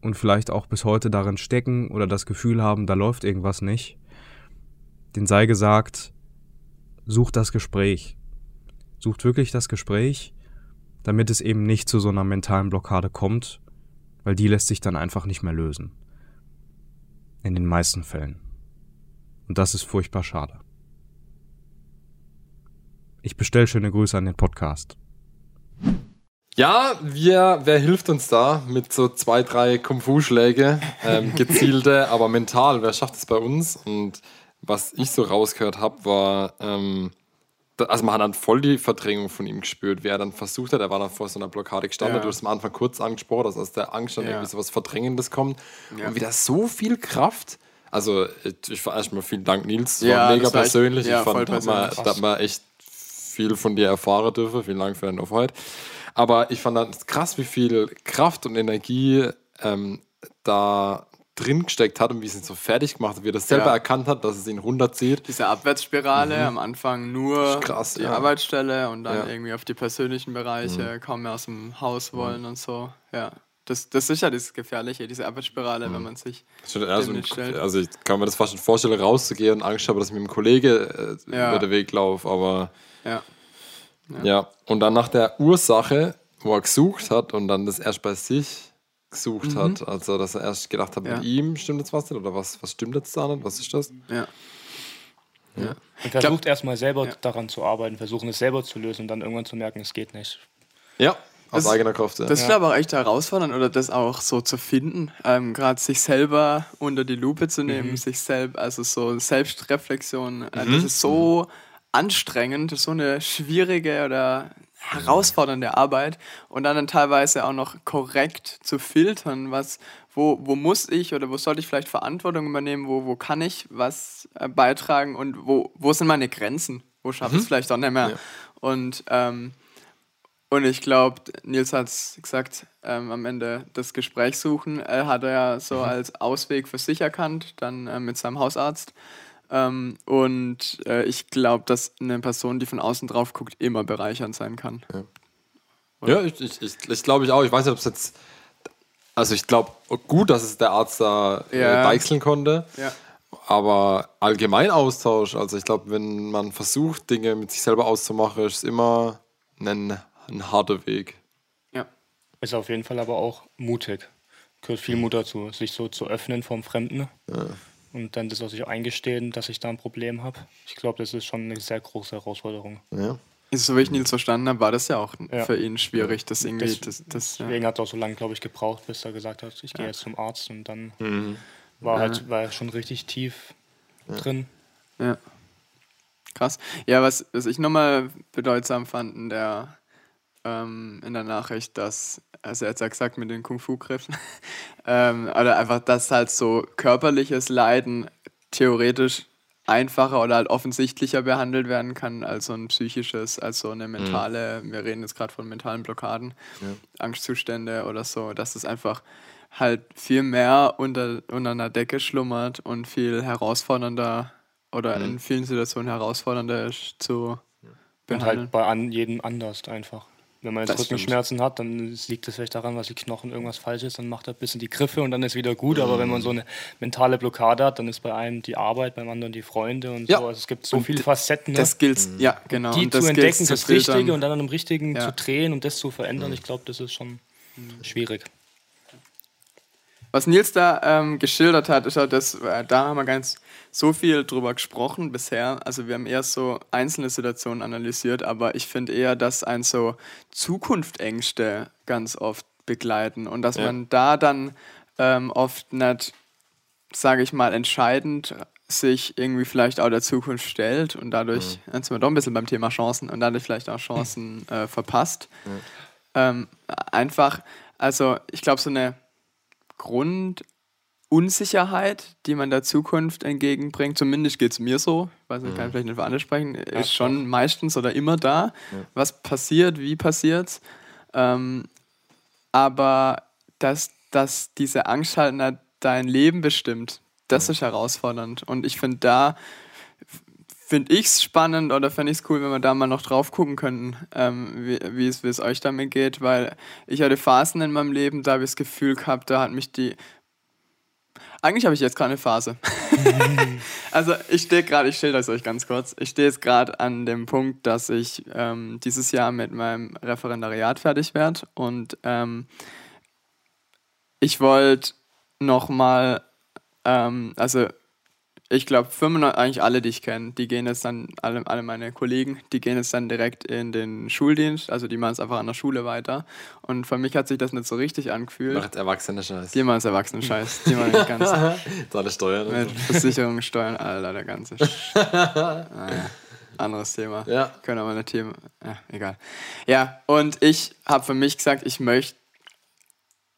und vielleicht auch bis heute darin stecken oder das Gefühl haben, da läuft irgendwas nicht, den sei gesagt, sucht das Gespräch. Sucht wirklich das Gespräch, damit es eben nicht zu so einer mentalen Blockade kommt, weil die lässt sich dann einfach nicht mehr lösen. In den meisten Fällen. Und das ist furchtbar schade. Ich bestelle schöne Grüße an den Podcast. Ja, wir, wer hilft uns da mit so zwei, drei Kung-Fu-Schläge? Ähm, (laughs) gezielte, aber mental, wer schafft es bei uns? Und was ich so rausgehört habe, war, ähm, also man hat dann voll die Verdrängung von ihm gespürt, wie er dann versucht hat, er war dann vor so einer Blockade gestanden, ja. du hast am Anfang kurz angesprochen, dass aus der Angst dann ja. irgendwie so was Verdrängendes kommt ja. und wieder so viel Kraft. Also ich war erstmal vielen Dank, Nils, ja, war mega persönlich. Echt, ich fand, da hat, man, man echt viel von dir erfahren dürfen. Vielen Dank für deine Offenheit. Aber ich fand dann krass, wie viel Kraft und Energie ähm, da drin gesteckt hat und wie es ihn so fertig gemacht hat, wie er das selber ja. erkannt hat, dass es ihn runterzieht. Diese Abwärtsspirale, mhm. am Anfang nur krass, die ja. Arbeitsstelle und dann ja. irgendwie auf die persönlichen Bereiche, mhm. kaum mehr aus dem Haus wollen mhm. und so. Ja. Das, das ist ja das Gefährliche, diese Abwärtsspirale, wenn mhm. man sich also. Also ich kann mir das fast schon vorstellen, rauszugehen und Angst habe, dass ich mit dem Kollege äh, über den Weg laufe, aber ja. ja. Und dann nach der Ursache, wo er gesucht hat und dann das erst bei sich gesucht mhm. hat. Also, dass er erst gedacht hat, ja. mit ihm stimmt jetzt was nicht oder was, was stimmt jetzt da nicht? Was ist das? Ja. ja. Und versucht erstmal selber ja. daran zu arbeiten, versuchen es selber zu lösen und dann irgendwann zu merken, es geht nicht. Ja, aus das, eigener Kraft. Ja. Das ist ja. aber echt herausfordernd oder das auch so zu finden, ähm, gerade sich selber unter die Lupe zu nehmen, mhm. sich selbst, also so Selbstreflexion, äh, mhm. das ist so mhm. anstrengend, so eine schwierige oder herausfordernde Arbeit und dann, dann teilweise auch noch korrekt zu filtern, was, wo, wo muss ich oder wo sollte ich vielleicht Verantwortung übernehmen, wo, wo kann ich was äh, beitragen und wo, wo sind meine Grenzen, wo schaffe ich mhm. es vielleicht auch nicht mehr. Ja. Und, ähm, und ich glaube, Nils hat es gesagt, ähm, am Ende das Gespräch suchen, äh, hat er ja so mhm. als Ausweg für sich erkannt, dann äh, mit seinem Hausarzt. Ähm, und äh, ich glaube, dass eine Person, die von außen drauf guckt, immer bereichernd sein kann. Ja, ja ich, ich, ich, ich glaube ich auch. Ich weiß nicht, ob es jetzt. Also ich glaube gut, dass es der Arzt da äh, ja. deichseln konnte. Ja. Aber allgemein Austausch, also ich glaube, wenn man versucht, Dinge mit sich selber auszumachen, ist es immer ein, ein harter Weg. Ja. Ist auf jeden Fall aber auch mutig. Gehört viel Mut dazu, sich so zu öffnen vom Fremden. Ja und dann das auch sich eingestehen, dass ich da ein Problem habe. Ich glaube, das ist schon eine sehr große Herausforderung. Ja. So wie ich Nils verstanden habe, war das ja auch ja. für ihn schwierig, das irgendwie. Das, das, das deswegen ja. hat er auch so lange, glaube ich, gebraucht, bis er gesagt hat, ich gehe jetzt zum Arzt und dann mhm. war halt war er schon richtig tief drin. Ja. Krass. Ja, was, was ich nochmal bedeutsam fand in der, ähm, in der Nachricht, dass also er hat ja gesagt mit den Kung-Fu-Griffen, (laughs) ähm, oder einfach, dass halt so körperliches Leiden theoretisch einfacher oder halt offensichtlicher behandelt werden kann als so ein psychisches, als so eine mhm. mentale, mhm. wir reden jetzt gerade von mentalen Blockaden, ja. Angstzustände oder so, dass es einfach halt viel mehr unter, unter einer Decke schlummert und viel herausfordernder oder mhm. in vielen Situationen herausfordernder ist zu behandeln. Und halt bei an, jedem anders einfach. Wenn man jetzt das Rückenschmerzen stimmt. hat, dann liegt es vielleicht daran, dass die Knochen irgendwas falsch ist, dann macht er ein bisschen die Griffe und dann ist wieder gut. Mhm. Aber wenn man so eine mentale Blockade hat, dann ist bei einem die Arbeit, beim anderen die Freunde und ja. so. Also es gibt so und viele Facetten. Das gilt, mhm. ja, genau. Die zu entdecken, das Richtige und dann an dem Richtigen ja. zu drehen und das zu verändern, mhm. ich glaube, das ist schon mhm. schwierig. Was Nils da ähm, geschildert hat, ist ja das, äh, da haben wir ganz so viel drüber gesprochen bisher. Also wir haben eher so einzelne Situationen analysiert, aber ich finde eher, dass ein so Zukunftsängste ganz oft begleiten und dass ja. man da dann ähm, oft nicht, sage ich mal, entscheidend sich irgendwie vielleicht auch der Zukunft stellt und dadurch, mhm. jetzt sind wir doch ein bisschen beim Thema Chancen und dadurch vielleicht auch Chancen äh, verpasst. Mhm. Ähm, einfach, also ich glaube, so eine Grundunsicherheit, die man der Zukunft entgegenbringt, zumindest geht es mir so, ich weiß nicht, kann ich mhm. vielleicht nicht für alle sprechen, ist schon meistens oder immer da. Ja. Was passiert, wie passiert ähm, aber dass, dass diese Angst halt dein Leben bestimmt, das ist herausfordernd. Und ich finde, da finde ich es spannend oder fände ich es cool, wenn wir da mal noch drauf gucken könnten, ähm, wie, es, es euch damit geht, weil ich hatte Phasen in meinem Leben, da habe ich das Gefühl gehabt, da hat mich die. Eigentlich habe ich jetzt gerade eine Phase. (laughs) also ich stehe gerade, ich stelle das euch ganz kurz, ich stehe jetzt gerade an dem Punkt, dass ich ähm, dieses Jahr mit meinem Referendariat fertig werde und ähm, ich wollte nochmal, ähm, also ich glaube, eigentlich alle, die ich kenne, die gehen jetzt dann, alle, alle meine Kollegen, die gehen jetzt dann direkt in den Schuldienst, also die machen es einfach an der Schule weiter. Und für mich hat sich das nicht so richtig angefühlt. Macht erwachsene Scheiß. Die machen es erwachsene Scheiß. Die machen den ganzen. (laughs) Tolle Steuern. Mit Versicherungen, Steuern, Alter, der ganze. naja, (laughs) anderes Thema. Ja. Können aber eine Thema. Ja, egal. Ja, und ich habe für mich gesagt, ich möchte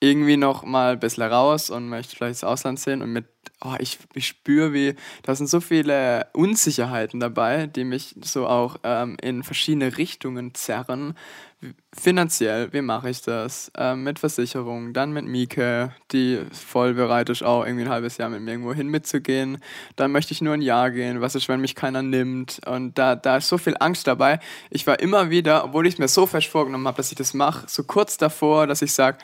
irgendwie noch mal ein bisschen raus und möchte vielleicht das Ausland sehen und mit, oh, ich, ich spüre, wie, da sind so viele Unsicherheiten dabei, die mich so auch ähm, in verschiedene Richtungen zerren. Finanziell, wie mache ich das? Ähm, mit Versicherung, dann mit Mieke, die voll bereit ist, auch irgendwie ein halbes Jahr mit mir irgendwo hin mitzugehen. Dann möchte ich nur ein Jahr gehen. Was ist, wenn mich keiner nimmt? Und da, da ist so viel Angst dabei. Ich war immer wieder, obwohl ich es mir so fest vorgenommen habe, dass ich das mache, so kurz davor, dass ich sage,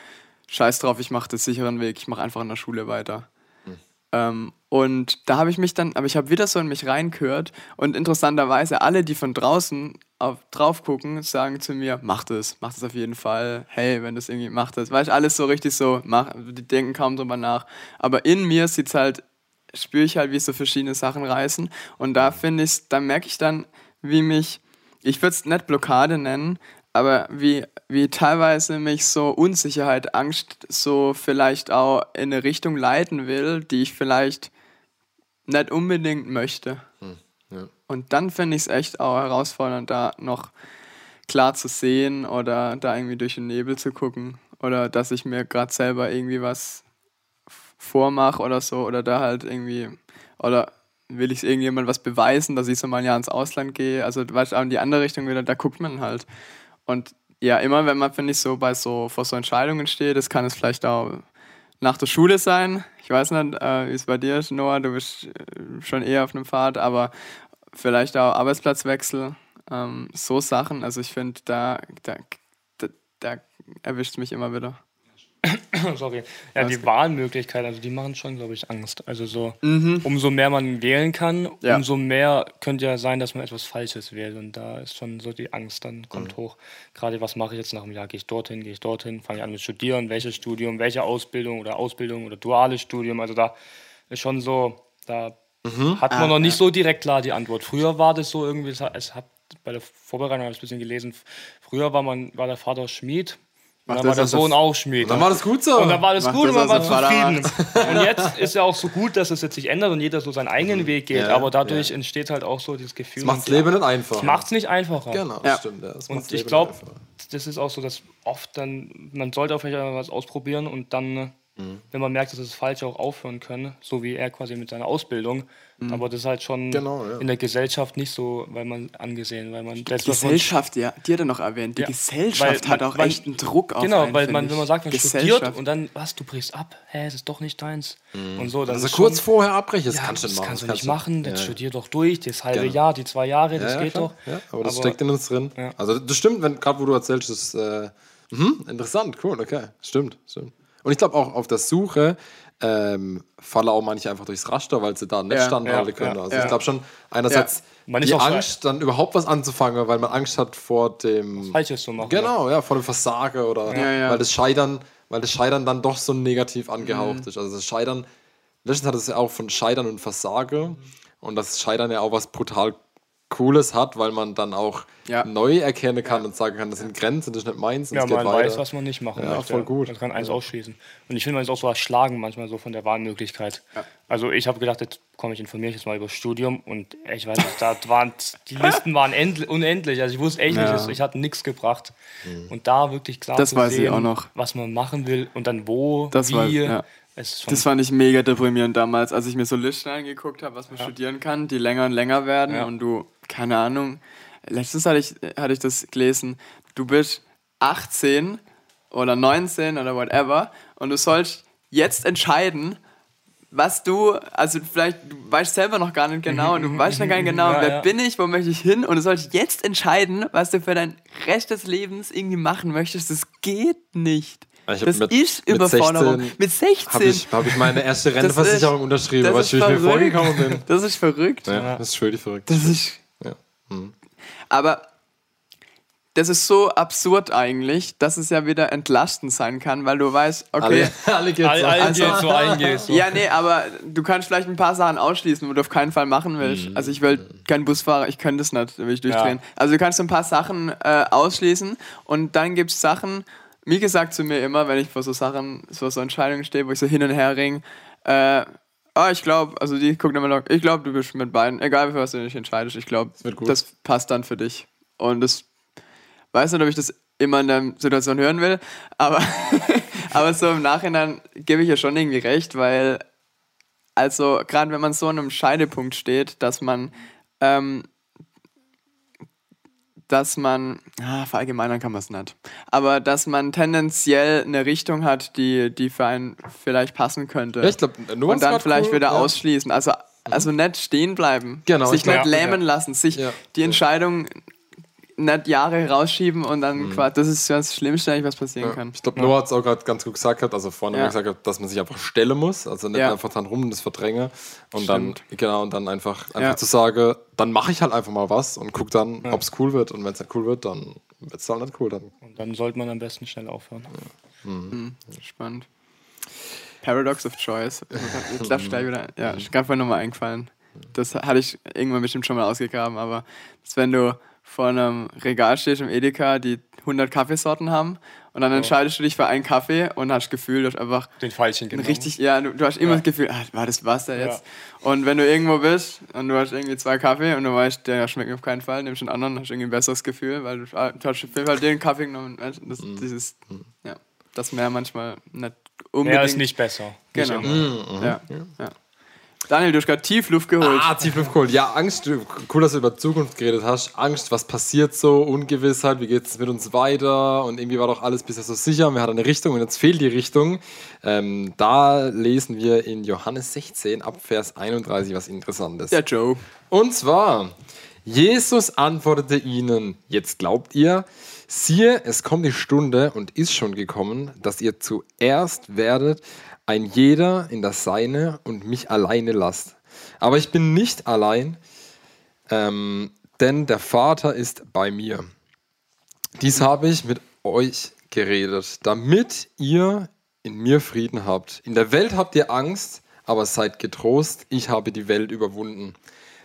scheiß drauf, ich mache den sicheren Weg, ich mache einfach in der Schule weiter. Mhm. Ähm, und da habe ich mich dann, aber ich habe wieder so in mich reingehört und interessanterweise alle, die von draußen auf, drauf gucken, sagen zu mir, mach das, mach das auf jeden Fall, hey, wenn das irgendwie, mach das. Weißt alles so richtig so, mach, die denken kaum drüber nach. Aber in mir sieht es halt, spüre ich halt, wie so verschiedene Sachen reißen und da finde ich, da merke ich dann, wie mich, ich würde es nicht Blockade nennen, aber wie, wie teilweise mich so Unsicherheit, Angst so vielleicht auch in eine Richtung leiten will, die ich vielleicht nicht unbedingt möchte. Hm, ja. Und dann finde ich es echt auch herausfordernd, da noch klar zu sehen oder da irgendwie durch den Nebel zu gucken oder dass ich mir gerade selber irgendwie was vormache oder so oder da halt irgendwie oder will ich irgendjemand was beweisen, dass ich so mal ein Jahr ins Ausland gehe. Also weißt, in die andere Richtung wieder, da guckt man halt. Und ja, immer wenn man, finde ich, so bei so vor so Entscheidungen steht, das kann es vielleicht auch nach der Schule sein. Ich weiß nicht, äh, wie es bei dir ist, Noah, du bist äh, schon eher auf einem Pfad, aber vielleicht auch Arbeitsplatzwechsel, ähm, so Sachen. Also ich finde, da, da, da, da erwischt es mich immer wieder. (coughs) Sorry. Ja, die Wahlmöglichkeiten, also die machen schon, glaube ich, Angst. Also so, mhm. umso mehr man wählen kann, ja. umso mehr könnte ja sein, dass man etwas Falsches wählt. Und da ist schon so die Angst, dann kommt mhm. hoch. Gerade was mache ich jetzt nach einem Jahr? Gehe ich dorthin, gehe ich dorthin, fange ich an mit Studieren, welches Studium, welche Ausbildung oder Ausbildung oder duales Studium. Also da ist schon so, da mhm. hat man ah, noch nicht ja. so direkt klar die Antwort. Früher war das so irgendwie, es hat bei der Vorbereitung habe ich ein bisschen gelesen, früher war man, war der Vater Schmied und dann war der Sohn auch Schmied. Und dann war das gut so. Und dann war das Macht gut das und man war zufrieden. und jetzt ist ja auch so gut, dass es jetzt sich ändert und jeder so seinen eigenen Weg geht. Ja, aber dadurch ja. entsteht halt auch so dieses Gefühl. Das macht das Leben nicht einfacher. Macht es nicht einfacher. Genau, ja. stimmt. Ja, und ich glaube, das ist auch so, dass oft dann, man sollte auch vielleicht was ausprobieren und dann Mhm. Wenn man merkt, dass es falsch auch aufhören können, so wie er quasi mit seiner Ausbildung. Mhm. Aber das ist halt schon genau, ja. in der Gesellschaft nicht so, weil man angesehen, weil man die Gesellschaft, ja, die hat er noch erwähnt. Die ja, Gesellschaft man, hat auch echt einen Druck auf Genau, einen, weil man, wenn man sagt, man studiert und dann, was, du brichst ab, hä, es ist doch nicht deins. Mhm. Und so, dann also kurz schon, vorher abbrechen, das ja, kannst du nicht machen. Das kannst du nicht machen, dann ja. studier doch durch, das halbe genau. Jahr, die zwei Jahre, das geht klar. doch. Ja, aber das aber, steckt in uns drin. Also das stimmt, wenn gerade wo du erzählst, das äh, mh, interessant, cool, okay, stimmt, stimmt. Und ich glaube auch auf der Suche ähm, fallen auch manche einfach durchs Raster, weil sie da nicht ja, standhalten ja, können. Ja, also ich glaube schon einerseits die Angst, dann überhaupt was anzufangen, weil man Angst hat vor dem Falsches zu machen. Genau, ja, vor dem Versagen oder weil das Scheitern, weil das Scheitern dann doch so negativ angehaucht mhm. ist. Also das Scheitern, letztens hat es ja auch von Scheitern und Versagen mhm. und das Scheitern ja auch was brutal Cooles hat, weil man dann auch ja. neu erkennen kann ja. und sagen kann, das sind Grenzen, das ist nicht meins. Ja, man weiß, was man nicht machen ja, möchte. voll gut. Man kann eins ausschließen. Und ich finde, man ist auch so erschlagen manchmal so von der Wahlmöglichkeit. Also ich habe gedacht, jetzt komme ich informiere mich jetzt mal über das Studium und ich weiß nicht, da waren, die Listen waren unendlich. Also ich wusste echt nicht, ich hatte nichts gebracht. Mhm. Und da wirklich klar das zu sehen, was man machen will und dann wo, das wie. Weiß, das fand ich mega deprimierend damals, als ich mir so Listen angeguckt habe, was man ja. studieren kann, die länger und länger werden ja. und du keine Ahnung, letztens hatte ich, hatte ich das gelesen, du bist 18 oder 19 oder whatever und du sollst jetzt entscheiden, was du, also vielleicht, du weißt selber noch gar nicht genau und du weißt noch gar nicht genau, (laughs) ja, wer ja. bin ich, wo möchte ich hin und du sollst jetzt entscheiden, was du für dein Rest des Lebens irgendwie machen möchtest. Das geht nicht. Ich das mit, ist Überforderung. Mit 16, habe ich, hab ich meine erste (laughs) Rentenversicherung unterschrieben, was ich mir vorgekommen bin. (laughs) Das ist verrückt. Ja, das ist völlig verrückt. Das ist ja. Mhm. Aber das ist so absurd eigentlich, dass es ja wieder entlastend sein kann, weil du weißt, okay. Alle, (laughs) alle geht's All, so. allen Also- geht's so, allen geht's so. Ja, nee, aber du kannst vielleicht ein paar Sachen ausschließen, wo du auf keinen Fall machen willst. Mhm. Also ich will kein Busfahrer, ich könnte das nicht, will ich durchdrehen. Also du kannst ein paar Sachen äh, ausschließen und dann gibt es Sachen, Mike sagt zu mir immer, wenn ich vor so Sachen, vor so Entscheidungen stehe, wo ich so hin und her ring, äh, ah, ich glaube, also die guckt immer noch, ich glaube, du bist mit beiden, egal für was du dich entscheidest, ich glaube, gut. das passt dann für dich. Und das, weiß nicht, ob ich das immer in der Situation hören will, aber, (laughs) aber so im Nachhinein gebe ich ja schon irgendwie recht, weil, also gerade wenn man so an einem Scheidepunkt steht, dass man, ähm, dass man, ah, verallgemeinern kann man es nicht, aber dass man tendenziell eine Richtung hat, die, die für einen vielleicht passen könnte. Ja, ich glaub, nur und dann vielleicht cool, wieder ja. Mhm. ausschließen. Also, also nicht stehen bleiben. Genau, Sich nicht lähmen lassen. Sich die Entscheidung nicht Jahre rausschieben und dann Mhm. quasi, das ist das Schlimmste eigentlich, was passieren kann. Ich glaube, Noah hat es auch gerade ganz gut gesagt, also vorne Ja. gesagt, dass man sich einfach stellen muss, also nicht Ja. einfach dran rum und das verdränge und Stimmt. dann genau und dann einfach einfach Ja. zu sagen, dann mache ich halt einfach mal was und guck dann, ob es cool wird und wenn es nicht cool wird, dann wird es halt nicht cool. Dann Und dann sollte man am besten schnell aufhören. Spannend. Paradox of Choice. Ich gleich (laughs) wieder. Ja, ist gerade vorhin nochmal eingefallen. Das hatte ich irgendwann bestimmt schon mal ausgegraben, aber das, wenn du vor einem Regal stehst im Edeka, die 100 Kaffeesorten haben und dann entscheidest du dich für einen Kaffee und hast das Gefühl, du hast einfach Den Falschen genommen. richtig, ja, du, du hast immer Ja. das Gefühl, ah, war das was da Ja. jetzt? Und wenn du irgendwo bist und du hast irgendwie zwei Kaffee und du weißt, der schmeckt mir auf keinen Fall, nimmst den anderen, hast irgendwie ein besseres Gefühl, weil du, ah, du hast auf jeden Fall den Kaffee genommen. Das, dieses, ja, das mehr manchmal nicht unbedingt. Mehr ist nicht besser. Nicht Genau. immer. Ja, ja. Daniel, du hast gerade Tiefluft geholt. Ah, Tiefluft cool. Ja, Angst, cool, dass du über Zukunft geredet hast. Angst, was passiert so, Ungewissheit, wie geht es mit uns weiter? Und irgendwie war doch alles bisher so sicher. Wir hatten eine Richtung und jetzt fehlt die Richtung. Ähm, da lesen wir in Johannes 16 ab Vers 31 was Interessantes. Der Joe. Und zwar, Jesus antwortete ihnen, jetzt glaubt ihr, siehe, es kommt die Stunde und ist schon gekommen, dass ihr zuerst werdet, ein jeder in das Seine und mich alleine lasst. Aber ich bin nicht allein, ähm, denn der Vater ist bei mir. Dies habe ich mit euch geredet, damit ihr in mir Frieden habt. In der Welt habt ihr Angst, aber seid getrost, ich habe die Welt überwunden.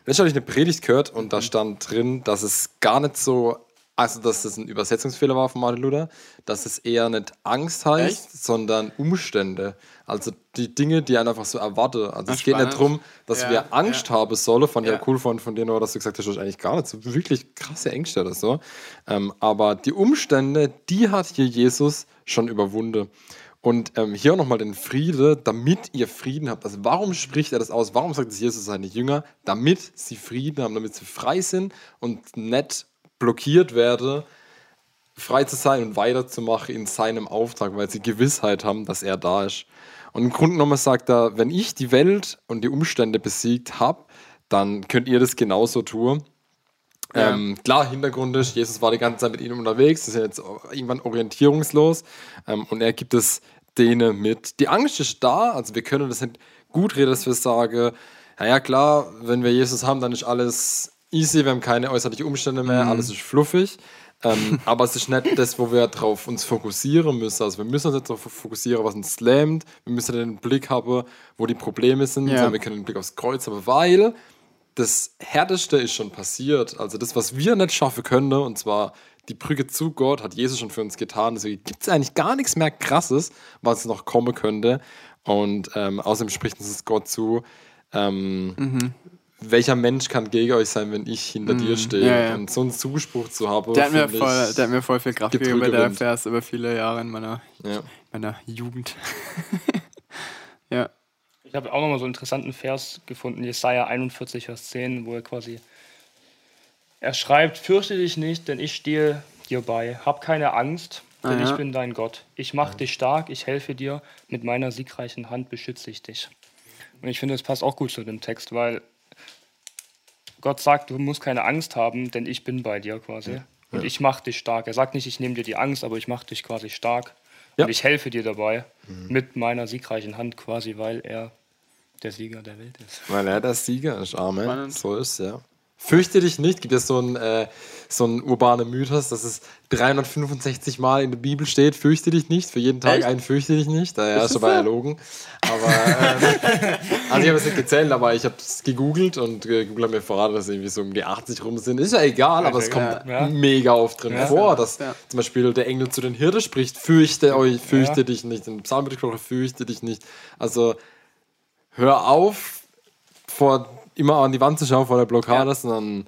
Letztens habe ich eine Predigt gehört und da stand drin, dass es gar nicht so, also dass das ein Übersetzungsfehler war von Martin Luther, dass es eher nicht Angst heißt, sondern Umstände. Also die Dinge, die einen einfach so erwarten. Also Ah, es geht nicht darum, dass Ja, wir Angst ja. haben sollen. Fand ich Ja. ja cool von, von dir, Noah, dass du gesagt hast, du hast eigentlich gar nicht so wirklich krasse Ängste oder so. Ähm, aber die Umstände, die hat hier Jesus schon überwunden. Und ähm, hier nochmal den Friede, damit ihr Frieden habt. Also warum spricht er das aus? Warum sagt es Jesus seine Jünger? Damit sie Frieden haben, damit sie frei sind und nicht blockiert werden, frei zu sein und weiterzumachen in seinem Auftrag, weil sie Gewissheit haben, dass er da ist. Und im Grunde genommen sagt er, wenn ich die Welt und die Umstände besiegt habe, dann könnt ihr das genauso tun. Ja. Ähm, klar, Hintergrund ist, Jesus war die ganze Zeit mit ihnen unterwegs, ist ja jetzt irgendwann orientierungslos ähm, und er gibt es denen mit. Die Angst ist da, also wir können das nicht gut reden, dass wir sagen, naja klar, wenn wir Jesus haben, dann ist alles easy, wir haben keine äußerlichen Umstände mehr, alles ist fluffig. ähm, (laughs) aber es ist nicht das, wo wir drauf uns fokussieren müssen. Also wir müssen uns nicht darauf fokussieren, was uns lähmt. Wir müssen den Blick haben, wo die Probleme sind. Ja. sondern Wir können den Blick aufs Kreuz haben, weil das Härteste ist schon passiert. Also das, was wir nicht schaffen können, und zwar die Brücke zu Gott, hat Jesus schon für uns getan. Deswegen gibt es eigentlich gar nichts mehr Krasses, was noch kommen könnte. Und ähm, außerdem spricht uns das Gott zu. Ähm, Welcher Mensch kann gegen euch sein, wenn ich hinter dir stehe? Mhm. Ja, ja. Und so einen Zuspruch zu haben, Der hat, mir voll, ich- der hat mir voll viel Kraft gibt gegeben, der Rückenwind. Vers über viele Jahre in meiner, ja. meiner Jugend. (laughs) ja. Ich habe auch nochmal so einen interessanten Vers gefunden, Jesaja 41, Vers 10, wo er quasi. Er schreibt: Fürchte dich nicht, denn ich stehe dir bei. Hab keine Angst, denn Ah, ja. ich bin dein Gott. Ich mache dich stark, ich helfe dir. Mit meiner siegreichen Hand beschütze ich dich. Und ich finde, das passt auch gut zu dem Text, weil Gott sagt, du musst keine Angst haben, denn ich bin bei dir quasi. Und ich mache dich stark. Er sagt nicht, ich nehme dir die Angst, aber ich mache dich quasi stark. Ja. Und ich helfe dir dabei mit meiner siegreichen Hand quasi, weil er der Sieger der Welt ist. Weil er der Sieger ist, Amen. Spannend. So ist ja. Fürchte dich nicht, gibt es so ein, äh, so ein urbaner Mythos, dass es 365 Mal in der Bibel steht, fürchte dich nicht, für jeden Tag Echt? einen fürchte dich nicht. Da ist schon bei erlogen. Aber, ähm, (laughs) also ich habe es nicht gezählt, aber ich habe es gegoogelt und äh, Google hat mir verraten, dass irgendwie so um die 80 rum sind. Ist ja egal, aber es kommt Ja. mega oft drin Ja. vor, dass Ja. zum Beispiel der Engel zu den Hirten spricht, fürchte euch, fürchte dich nicht. In Psalm wird gesprochen, fürchte dich nicht. Also hör auf, vor, immer an die Wand zu schauen vor der Blockade, Ja. sondern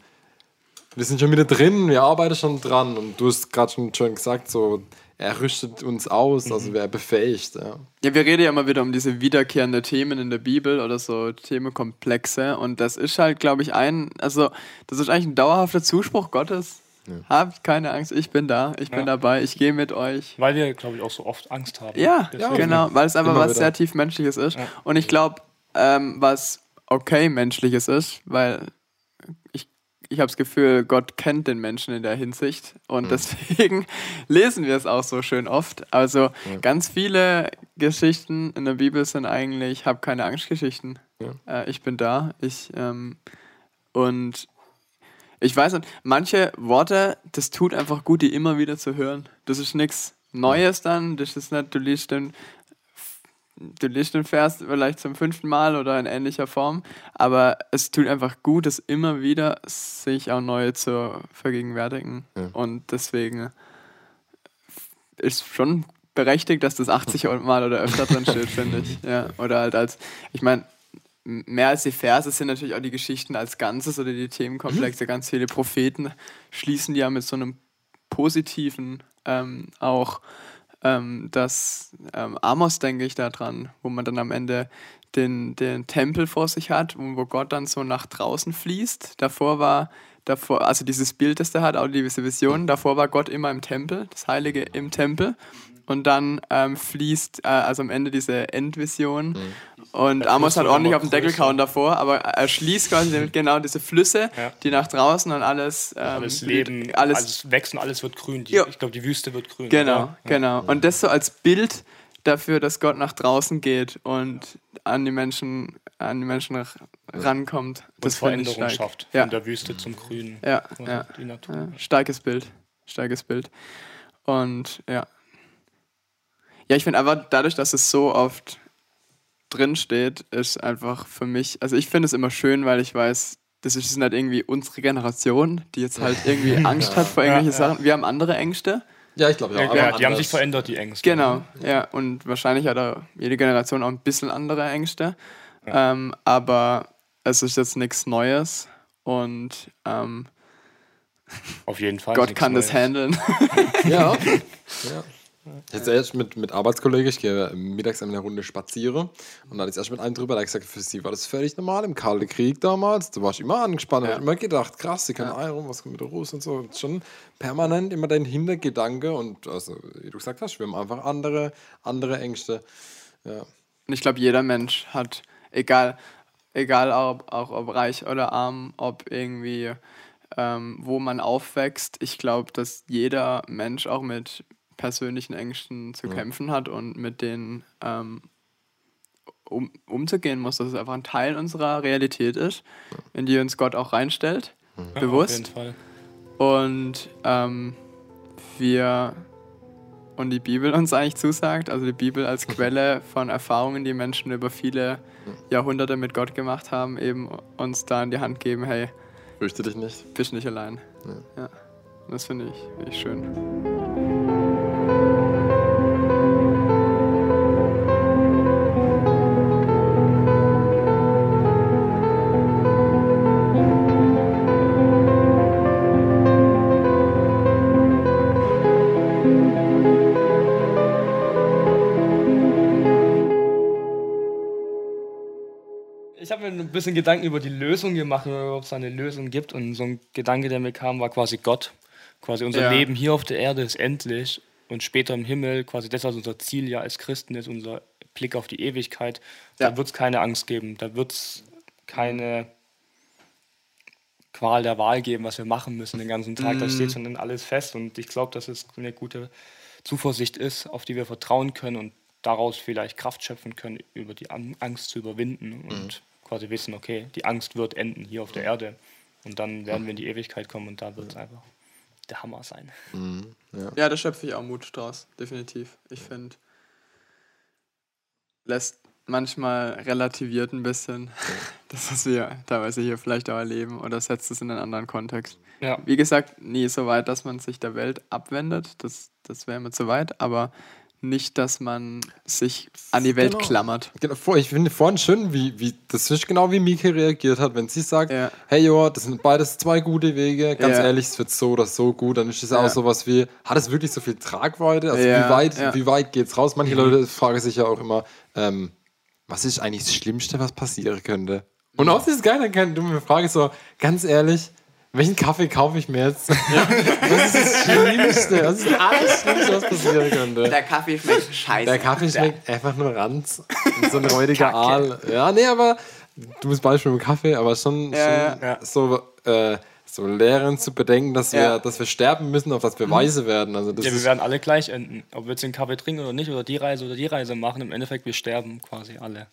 wir sind schon wieder drin, wir arbeiten schon dran und du hast gerade schon, schon gesagt, so er rüstet uns aus, also wer befähigt. Ja. Ja, wir reden ja immer wieder um diese wiederkehrende Themen in der Bibel oder so Themenkomplexe und das ist halt, glaube ich, ein, also das ist eigentlich ein dauerhafter Zuspruch Gottes. Habt keine Angst, ich bin da, ich bin Ja. dabei, ich gehe mit euch. Weil wir, glaube ich, auch so oft Angst haben. Ja, Deswegen. genau, weil es einfach Immer was wieder. sehr tief Menschliches ist. Ja. Und ich glaube, ähm, was okay Menschliches ist, weil ich, ich habe das Gefühl, Gott kennt den Menschen in der Hinsicht und deswegen (laughs) lesen wir es auch so schön oft. Also ganz viele Geschichten in der Bibel sind eigentlich, hab keine Angstgeschichten. Äh, ich bin da, ich ähm, und ich weiß nicht, manche Worte, das tut einfach gut, die immer wieder zu hören. Das ist nichts Neues dann, das ist nicht, du liest den, du liest den Vers vielleicht zum fünften Mal oder in ähnlicher Form, aber es tut einfach gut, das immer wieder sich auch neu zu vergegenwärtigen. Und deswegen ist schon berechtigt, dass das 80 (laughs) Mal oder öfter drin steht, finde ich. (laughs) Ja, oder halt als, ich meine, mehr als die Verse sind natürlich auch die Geschichten als Ganzes oder die Themenkomplexe. Ganz viele Propheten schließen die ja mit so einem positiven ähm, auch ähm, das ähm, Amos, denke ich, da dran, wo man dann am Ende den, den Tempel vor sich hat, wo wo Gott dann so nach draußen fließt. Davor war, davor, also dieses Bild, das der hat, auch diese Vision, davor war Gott immer im Tempel, das Heilige im Tempel. Und dann ähm, fließt, äh, also am Ende diese Endvision. Und Der Amos hat ordentlich auf den Deckel kauen davor, aber er schließt quasi genau diese Flüsse, Ja. die nach draußen und alles, ähm, Alles Leben, alles, alles, wächst und alles wird grün. Die, Ja. Ich glaube, die Wüste wird grün. Genau, oder? Ja. genau. Und das so als Bild dafür, dass Gott nach draußen geht und an die Menschen, an die Menschen ran- rankommt. Und Das ich Veränderung stark. schafft. Ja. Von der Wüste zum Grünen. Ja, Quasi ja. Die Natur. Ja, starkes Bild. Starkes Bild. Und ja. Ja, ich finde einfach dadurch, dass es so oft drin steht, ist einfach für mich, also ich finde es immer schön, weil ich weiß, das ist nicht irgendwie unsere Generation, die jetzt halt irgendwie (laughs) Angst hat vor irgendwelchen Ja, ja. Sachen. Wir haben andere Ängste. Ja, ich glaube ja. Ja, aber die haben sich verändert, die Ängste. Genau, ja. Und wahrscheinlich hat auch jede Generation auch ein bisschen andere Ängste. Ähm, aber es ist jetzt nichts Neues und ähm, Auf jeden Fall. Gott kann das Neues. handeln. Ja. (laughs) ja. Jetzt erst mit, mit Arbeitskollegen, ich gehe mittags eine Runde spazieren und da hatte ich erst mit einem drüber, der hat gesagt, für sie war das völlig normal im Kalten Krieg damals. Du warst immer angespannt, Ja. ja. immer gedacht, krass, sie können Iron, was kommt mit der Russen und so. Schon permanent immer dein Hintergedanke und also, wie du gesagt hast, wir haben einfach andere, andere Ängste. Ja. Und ich glaube, jeder Mensch hat, egal, egal ob, auch ob reich oder arm, ob irgendwie, ähm, wo man aufwächst, ich glaube, dass jeder Mensch auch mit persönlichen Ängsten zu kämpfen hat und mit denen ähm, um, umzugehen muss, dass es einfach ein Teil unserer Realität ist, in die uns Gott auch reinstellt, Ja, bewusst. Auf jeden Fall. Und ähm, wir und die Bibel uns eigentlich zusagt, also die Bibel als (laughs) Quelle von Erfahrungen, die Menschen über viele Jahrhunderte mit Gott gemacht haben, eben uns da in die Hand geben, hey, Fürchte dich nicht. bist nicht allein. Ja. Und Das finde ich, finde ich schön. Bisschen Gedanken über die Lösung gemacht, ob es eine Lösung gibt. Und so ein Gedanke, der mir kam, war quasi Gott. Quasi unser Ja. Leben hier auf der Erde ist endlich und später im Himmel, quasi das, was unser Ziel ja als Christen ist, unser Blick auf die Ewigkeit. Ja. Da wird es keine Angst geben, da wird es keine Qual der Wahl geben, was wir machen müssen den ganzen Tag. Da steht schon dann alles fest und ich glaube, dass es eine gute Zuversicht ist, auf die wir vertrauen können und daraus vielleicht Kraft schöpfen können, über die An- Angst zu überwinden und quasi wissen, okay, die Angst wird enden hier auf der Erde. Und dann werden wir in die Ewigkeit kommen und da wird es einfach der Hammer sein. Mhm, ja. ja, da schöpfe ich auch Mut draus, definitiv. Ich finde, lässt manchmal relativiert ein bisschen (laughs) das, was wir teilweise hier vielleicht auch erleben oder setzt es in einen anderen Kontext. Ja. Wie gesagt, nie so weit, dass man sich der Welt abwendet, das, das wäre mir zu weit, aber nicht, dass man sich an die Welt genau. klammert. Genau, ich finde vorhin schön, wie, wie das ist genau wie Mike reagiert hat, wenn sie sagt, ja. hey jo, das sind beides zwei gute Wege, ganz ja. ehrlich, es wird so oder so gut, dann ist es ja. auch sowas wie, hat es wirklich so viel Tragweite? Also wie weit, wie weit geht's raus? Manche mhm. Leute fragen sich ja auch immer, ähm, was ist eigentlich das Schlimmste, was passieren könnte? Und auch das ist geil, dann kann du mir Frage so, ganz ehrlich, welchen Kaffee kaufe ich mir jetzt? Ja. (laughs) Das ist das Schlimmste. Das ist alles Schlimmste, was passieren könnte. Der Kaffee schmeckt scheiße. Der Kaffee schmeckt ja. einfach nur Ranz. so ein räudiger Aal. Ja, nee, aber du bist Beispiel mit dem Kaffee, aber schon, ja, schon so, äh, so lehren zu bedenken, dass wir, dass wir sterben müssen, auf das wir weise werden. Also das ja, wir werden alle gleich enden. Ob wir jetzt den Kaffee trinken oder nicht, oder die Reise oder die Reise machen, im Endeffekt, wir sterben quasi alle.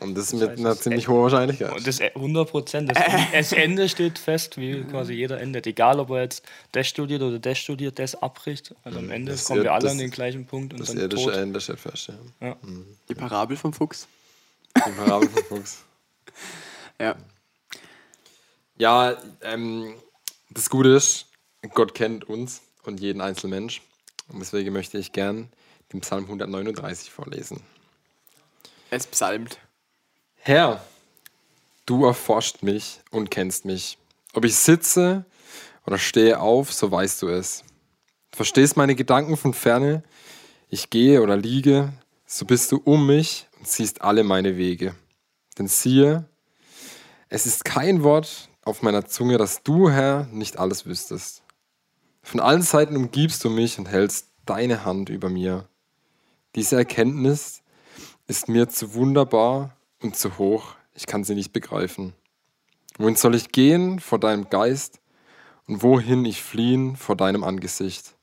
Und das, das mit heißt, einer ziemlich hohen Wahrscheinlichkeit. Und das 100 e- Prozent. Das, (laughs) das, Ende steht fest, wie quasi jeder endet. Egal, ob er jetzt das studiert oder das studiert, das abbricht. Also am Ende das kommen wir alle das, an den gleichen Punkt. Und das dann irdische tot. Ende steht fest, ja. ja. Mhm. Die Parabel vom Fuchs. Die Parabel vom Fuchs. (laughs) ja. Ja, ähm, das Gute ist, Gott kennt uns und jeden einzelnen Mensch. Und deswegen möchte ich gern den Psalm 139 vorlesen. Es psalmt. Herr, du erforscht mich und kennst mich. Ob ich sitze oder stehe auf, so weißt du es. Verstehst meine Gedanken von ferne. Ich gehe oder liege, so bist du um mich und siehst alle meine Wege. Denn siehe, es ist kein Wort auf meiner Zunge, dass du, Herr, nicht alles wüsstest. Von allen Seiten umgibst du mich und hältst deine Hand über mir. Diese Erkenntnis ist mir zu wunderbar und zu hoch, ich kann sie nicht begreifen. Wohin soll ich gehen vor deinem Geist und wohin ich fliehen vor deinem Angesicht?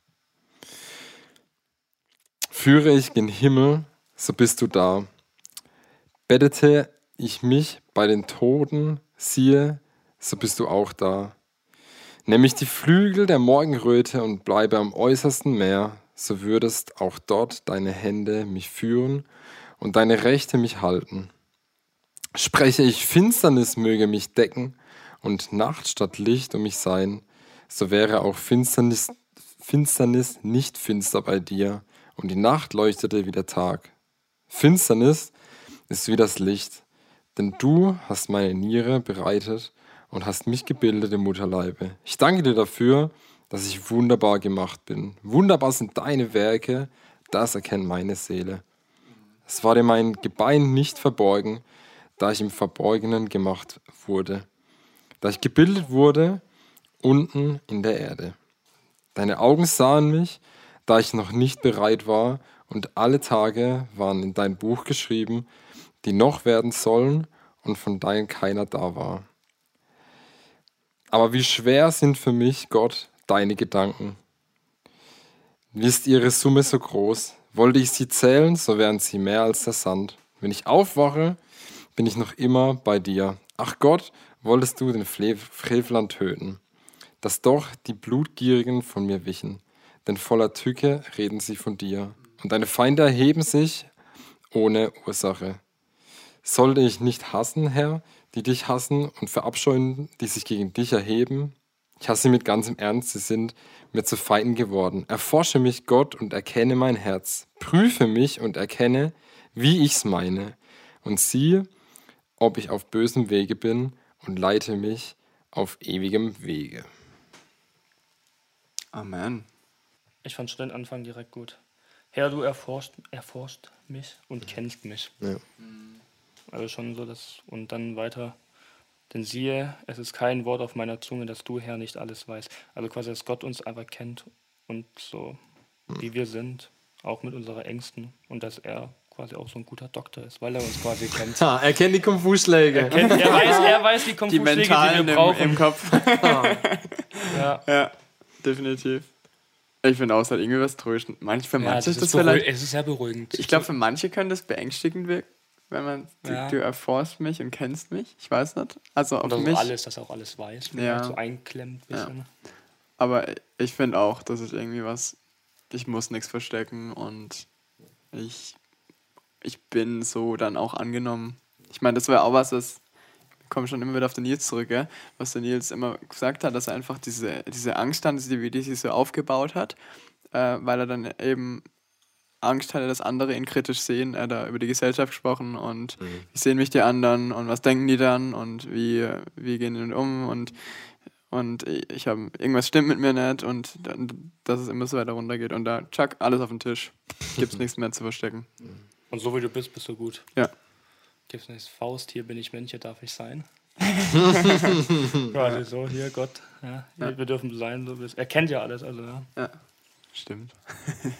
Führe ich gen Himmel, so bist du da. Bettete ich mich bei den Toten, siehe, so bist du auch da. Nimm ich die Flügel der Morgenröte und bleibe am äußersten Meer, so würdest auch dort deine Hände mich führen und deine Rechte mich halten. Spreche ich Finsternis möge mich decken und Nacht statt Licht um mich sein, so wäre auch Finsternis, Finsternis nicht finster bei dir und die Nacht leuchtete wie der Tag. Finsternis ist wie das Licht, denn du hast meine Niere bereitet und hast mich gebildet im Mutterleibe. Ich danke dir dafür, dass ich wunderbar gemacht bin. Wunderbar sind deine Werke, das erkennt meine Seele. Es war dir mein Gebein nicht verborgen, da ich im Verborgenen gemacht wurde, da ich gebildet wurde unten in der Erde. Deine Augen sahen mich, da ich noch nicht bereit war, und alle Tage waren in dein Buch geschrieben, die noch werden sollen und von denen keiner da war. Aber wie schwer sind für mich, Gott, deine Gedanken. Wie ist ihre Summe so groß? Wollte ich sie zählen, so wären sie mehr als der Sand. Wenn ich aufwache, bin ich noch immer bei dir. Ach Gott, wolltest du den Frevlern töten, dass doch die Blutgierigen von mir wichen, denn voller Tücke reden sie von dir. Und deine Feinde erheben sich ohne Ursache. Sollte ich nicht hassen, Herr, die dich hassen und verabscheuen, die sich gegen dich erheben? Ich hasse sie mit ganzem Ernst, sie sind mir zu Feinden geworden. Erforsche mich, Gott, und erkenne mein Herz. Prüfe mich und erkenne, wie ich's meine. Und siehe, ob ich auf bösem Wege bin und leite mich auf ewigem Wege. Amen. Ich fand schon den Anfang direkt gut. Herr, du erforscht, erforscht mich und kennst mich. Ja. Also schon so das und dann weiter. Denn siehe, es ist kein Wort auf meiner Zunge, dass du, Herr, nicht alles weißt. Also quasi, dass Gott uns einfach kennt und so, wie wir sind, auch mit unseren Ängsten und dass er quasi auch so ein guter Doktor ist, weil er uns quasi (laughs) kennt. Ha, er kennt die Kung-Fu-Schläge. Er, kennt, er, weiß, er weiß die Kung-Fu-Schläge, die, die, wir brauchen. Im, im Kopf. (laughs) ja. ja, definitiv. Ich finde auch, es hat irgendwie was tröstend. Manch, für ja, manche ist das vielleicht. Es ist sehr beruhigend. Ich glaube, für manche könnte es beängstigend wirken. wenn man, ja. du, du erforschst mich und kennst mich. Ich weiß nicht. Also auf mich. alles, dass er auch alles weiß. Ja. So einklemmt. Ja. Aber ich finde auch, das ist irgendwie was, ich muss nichts verstecken und ich, ich bin so dann auch angenommen. Ich meine, das wäre auch was, das komme schon immer wieder auf den Nils zurück, gell? was der Nils immer gesagt hat, dass er einfach diese, diese Angst dann, die, die sich so aufgebaut hat, äh, weil er dann eben Angst hatte, dass andere ihn kritisch sehen. Er hat da über die Gesellschaft gesprochen und mhm. wie sehen mich die anderen und was denken die dann und wie, wie gehen die damit um und, und ich habe irgendwas stimmt mit mir nicht und dann, dass es immer so weiter runtergeht und da, tschack, alles auf den Tisch. Gibt es (laughs) nichts mehr zu verstecken. Und so wie du bist, bist du gut. Ja. Gibt es nichts Faust, hier bin ich Mensch, hier darf ich sein. (laughs) Quasi so, hier Gott, ja, ja. wir dürfen sein, so bist. Er kennt ja alles, also ja. Ja, stimmt. (laughs)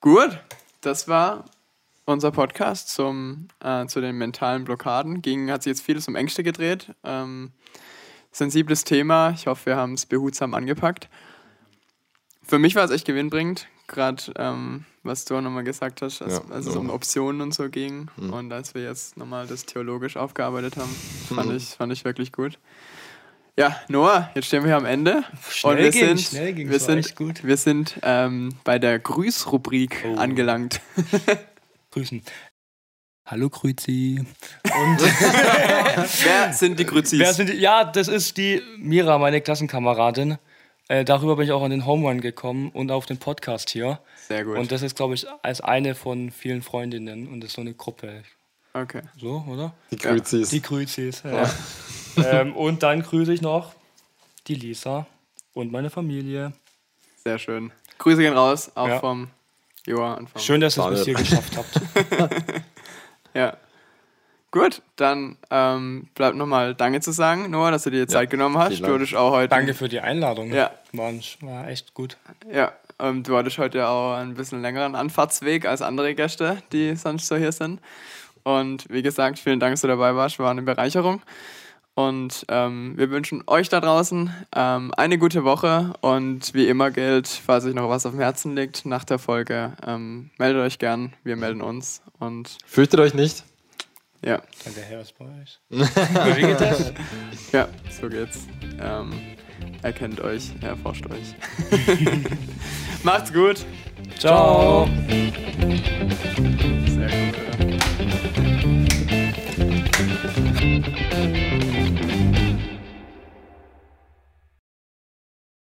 Gut, das war unser Podcast zum, äh, zu den mentalen Blockaden. Ging, hat sich jetzt vieles um Ängste gedreht. Ähm, sensibles Thema. Ich hoffe, wir haben es behutsam angepackt. Für mich war es echt gewinnbringend, gerade ähm, was du auch nochmal gesagt hast, als, ja, als es um Optionen und so ging. Mhm. Und als wir jetzt nochmal das theologisch aufgearbeitet haben, fand, mhm. ich, fand ich wirklich gut. Ja, Noah, jetzt stehen wir hier am Ende. Schnell und wir ging, sind, schnell ging, wir sind, gut. Wir sind ähm, bei der Grüßrubrik oh. angelangt. (laughs) Grüßen. Hallo Grüzi. (laughs) Und wer sind die Grüzis? Wer sind die? Ja, das ist die Mira, meine Klassenkameradin. Äh, darüber bin ich auch an den Home Run gekommen und auf den Podcast hier. Sehr gut. Und das ist, glaube ich, als eine von vielen Freundinnen und das ist so eine Gruppe. Okay. So, oder? Die Grüzis. Die Grüzis, ja. ja (laughs) ähm, und dann grüße ich noch die Lisa und meine Familie. Sehr schön. Grüße gehen raus, auch ja. vom Joa und vom Schön, dass ihr es bis hier geschafft habt. (laughs) (laughs) ja. Gut, dann ähm, bleibt nochmal Danke zu sagen, Noah, dass du dir Zeit ja, genommen hast. Du hattest auch heute. Danke für die Einladung. Ja. War, war echt gut. Ja, ähm, du hattest heute auch ein bisschen längeren Anfahrtsweg als andere Gäste, die sonst so hier sind. Und wie gesagt, vielen Dank, dass du dabei warst. War eine Bereicherung. Und ähm, wir wünschen euch da draußen ähm, eine gute Woche und wie immer gilt, falls euch noch was auf dem Herzen liegt nach der Folge, ähm, meldet euch gern, wir melden uns und fürchtet euch nicht. Ja. Dann der Herr ist bei euch. (laughs) wie geht das? Ja, so geht's. Ähm, er kennt euch, er erforscht euch. (laughs) Macht's gut. Ciao. Sehr gut. Oder?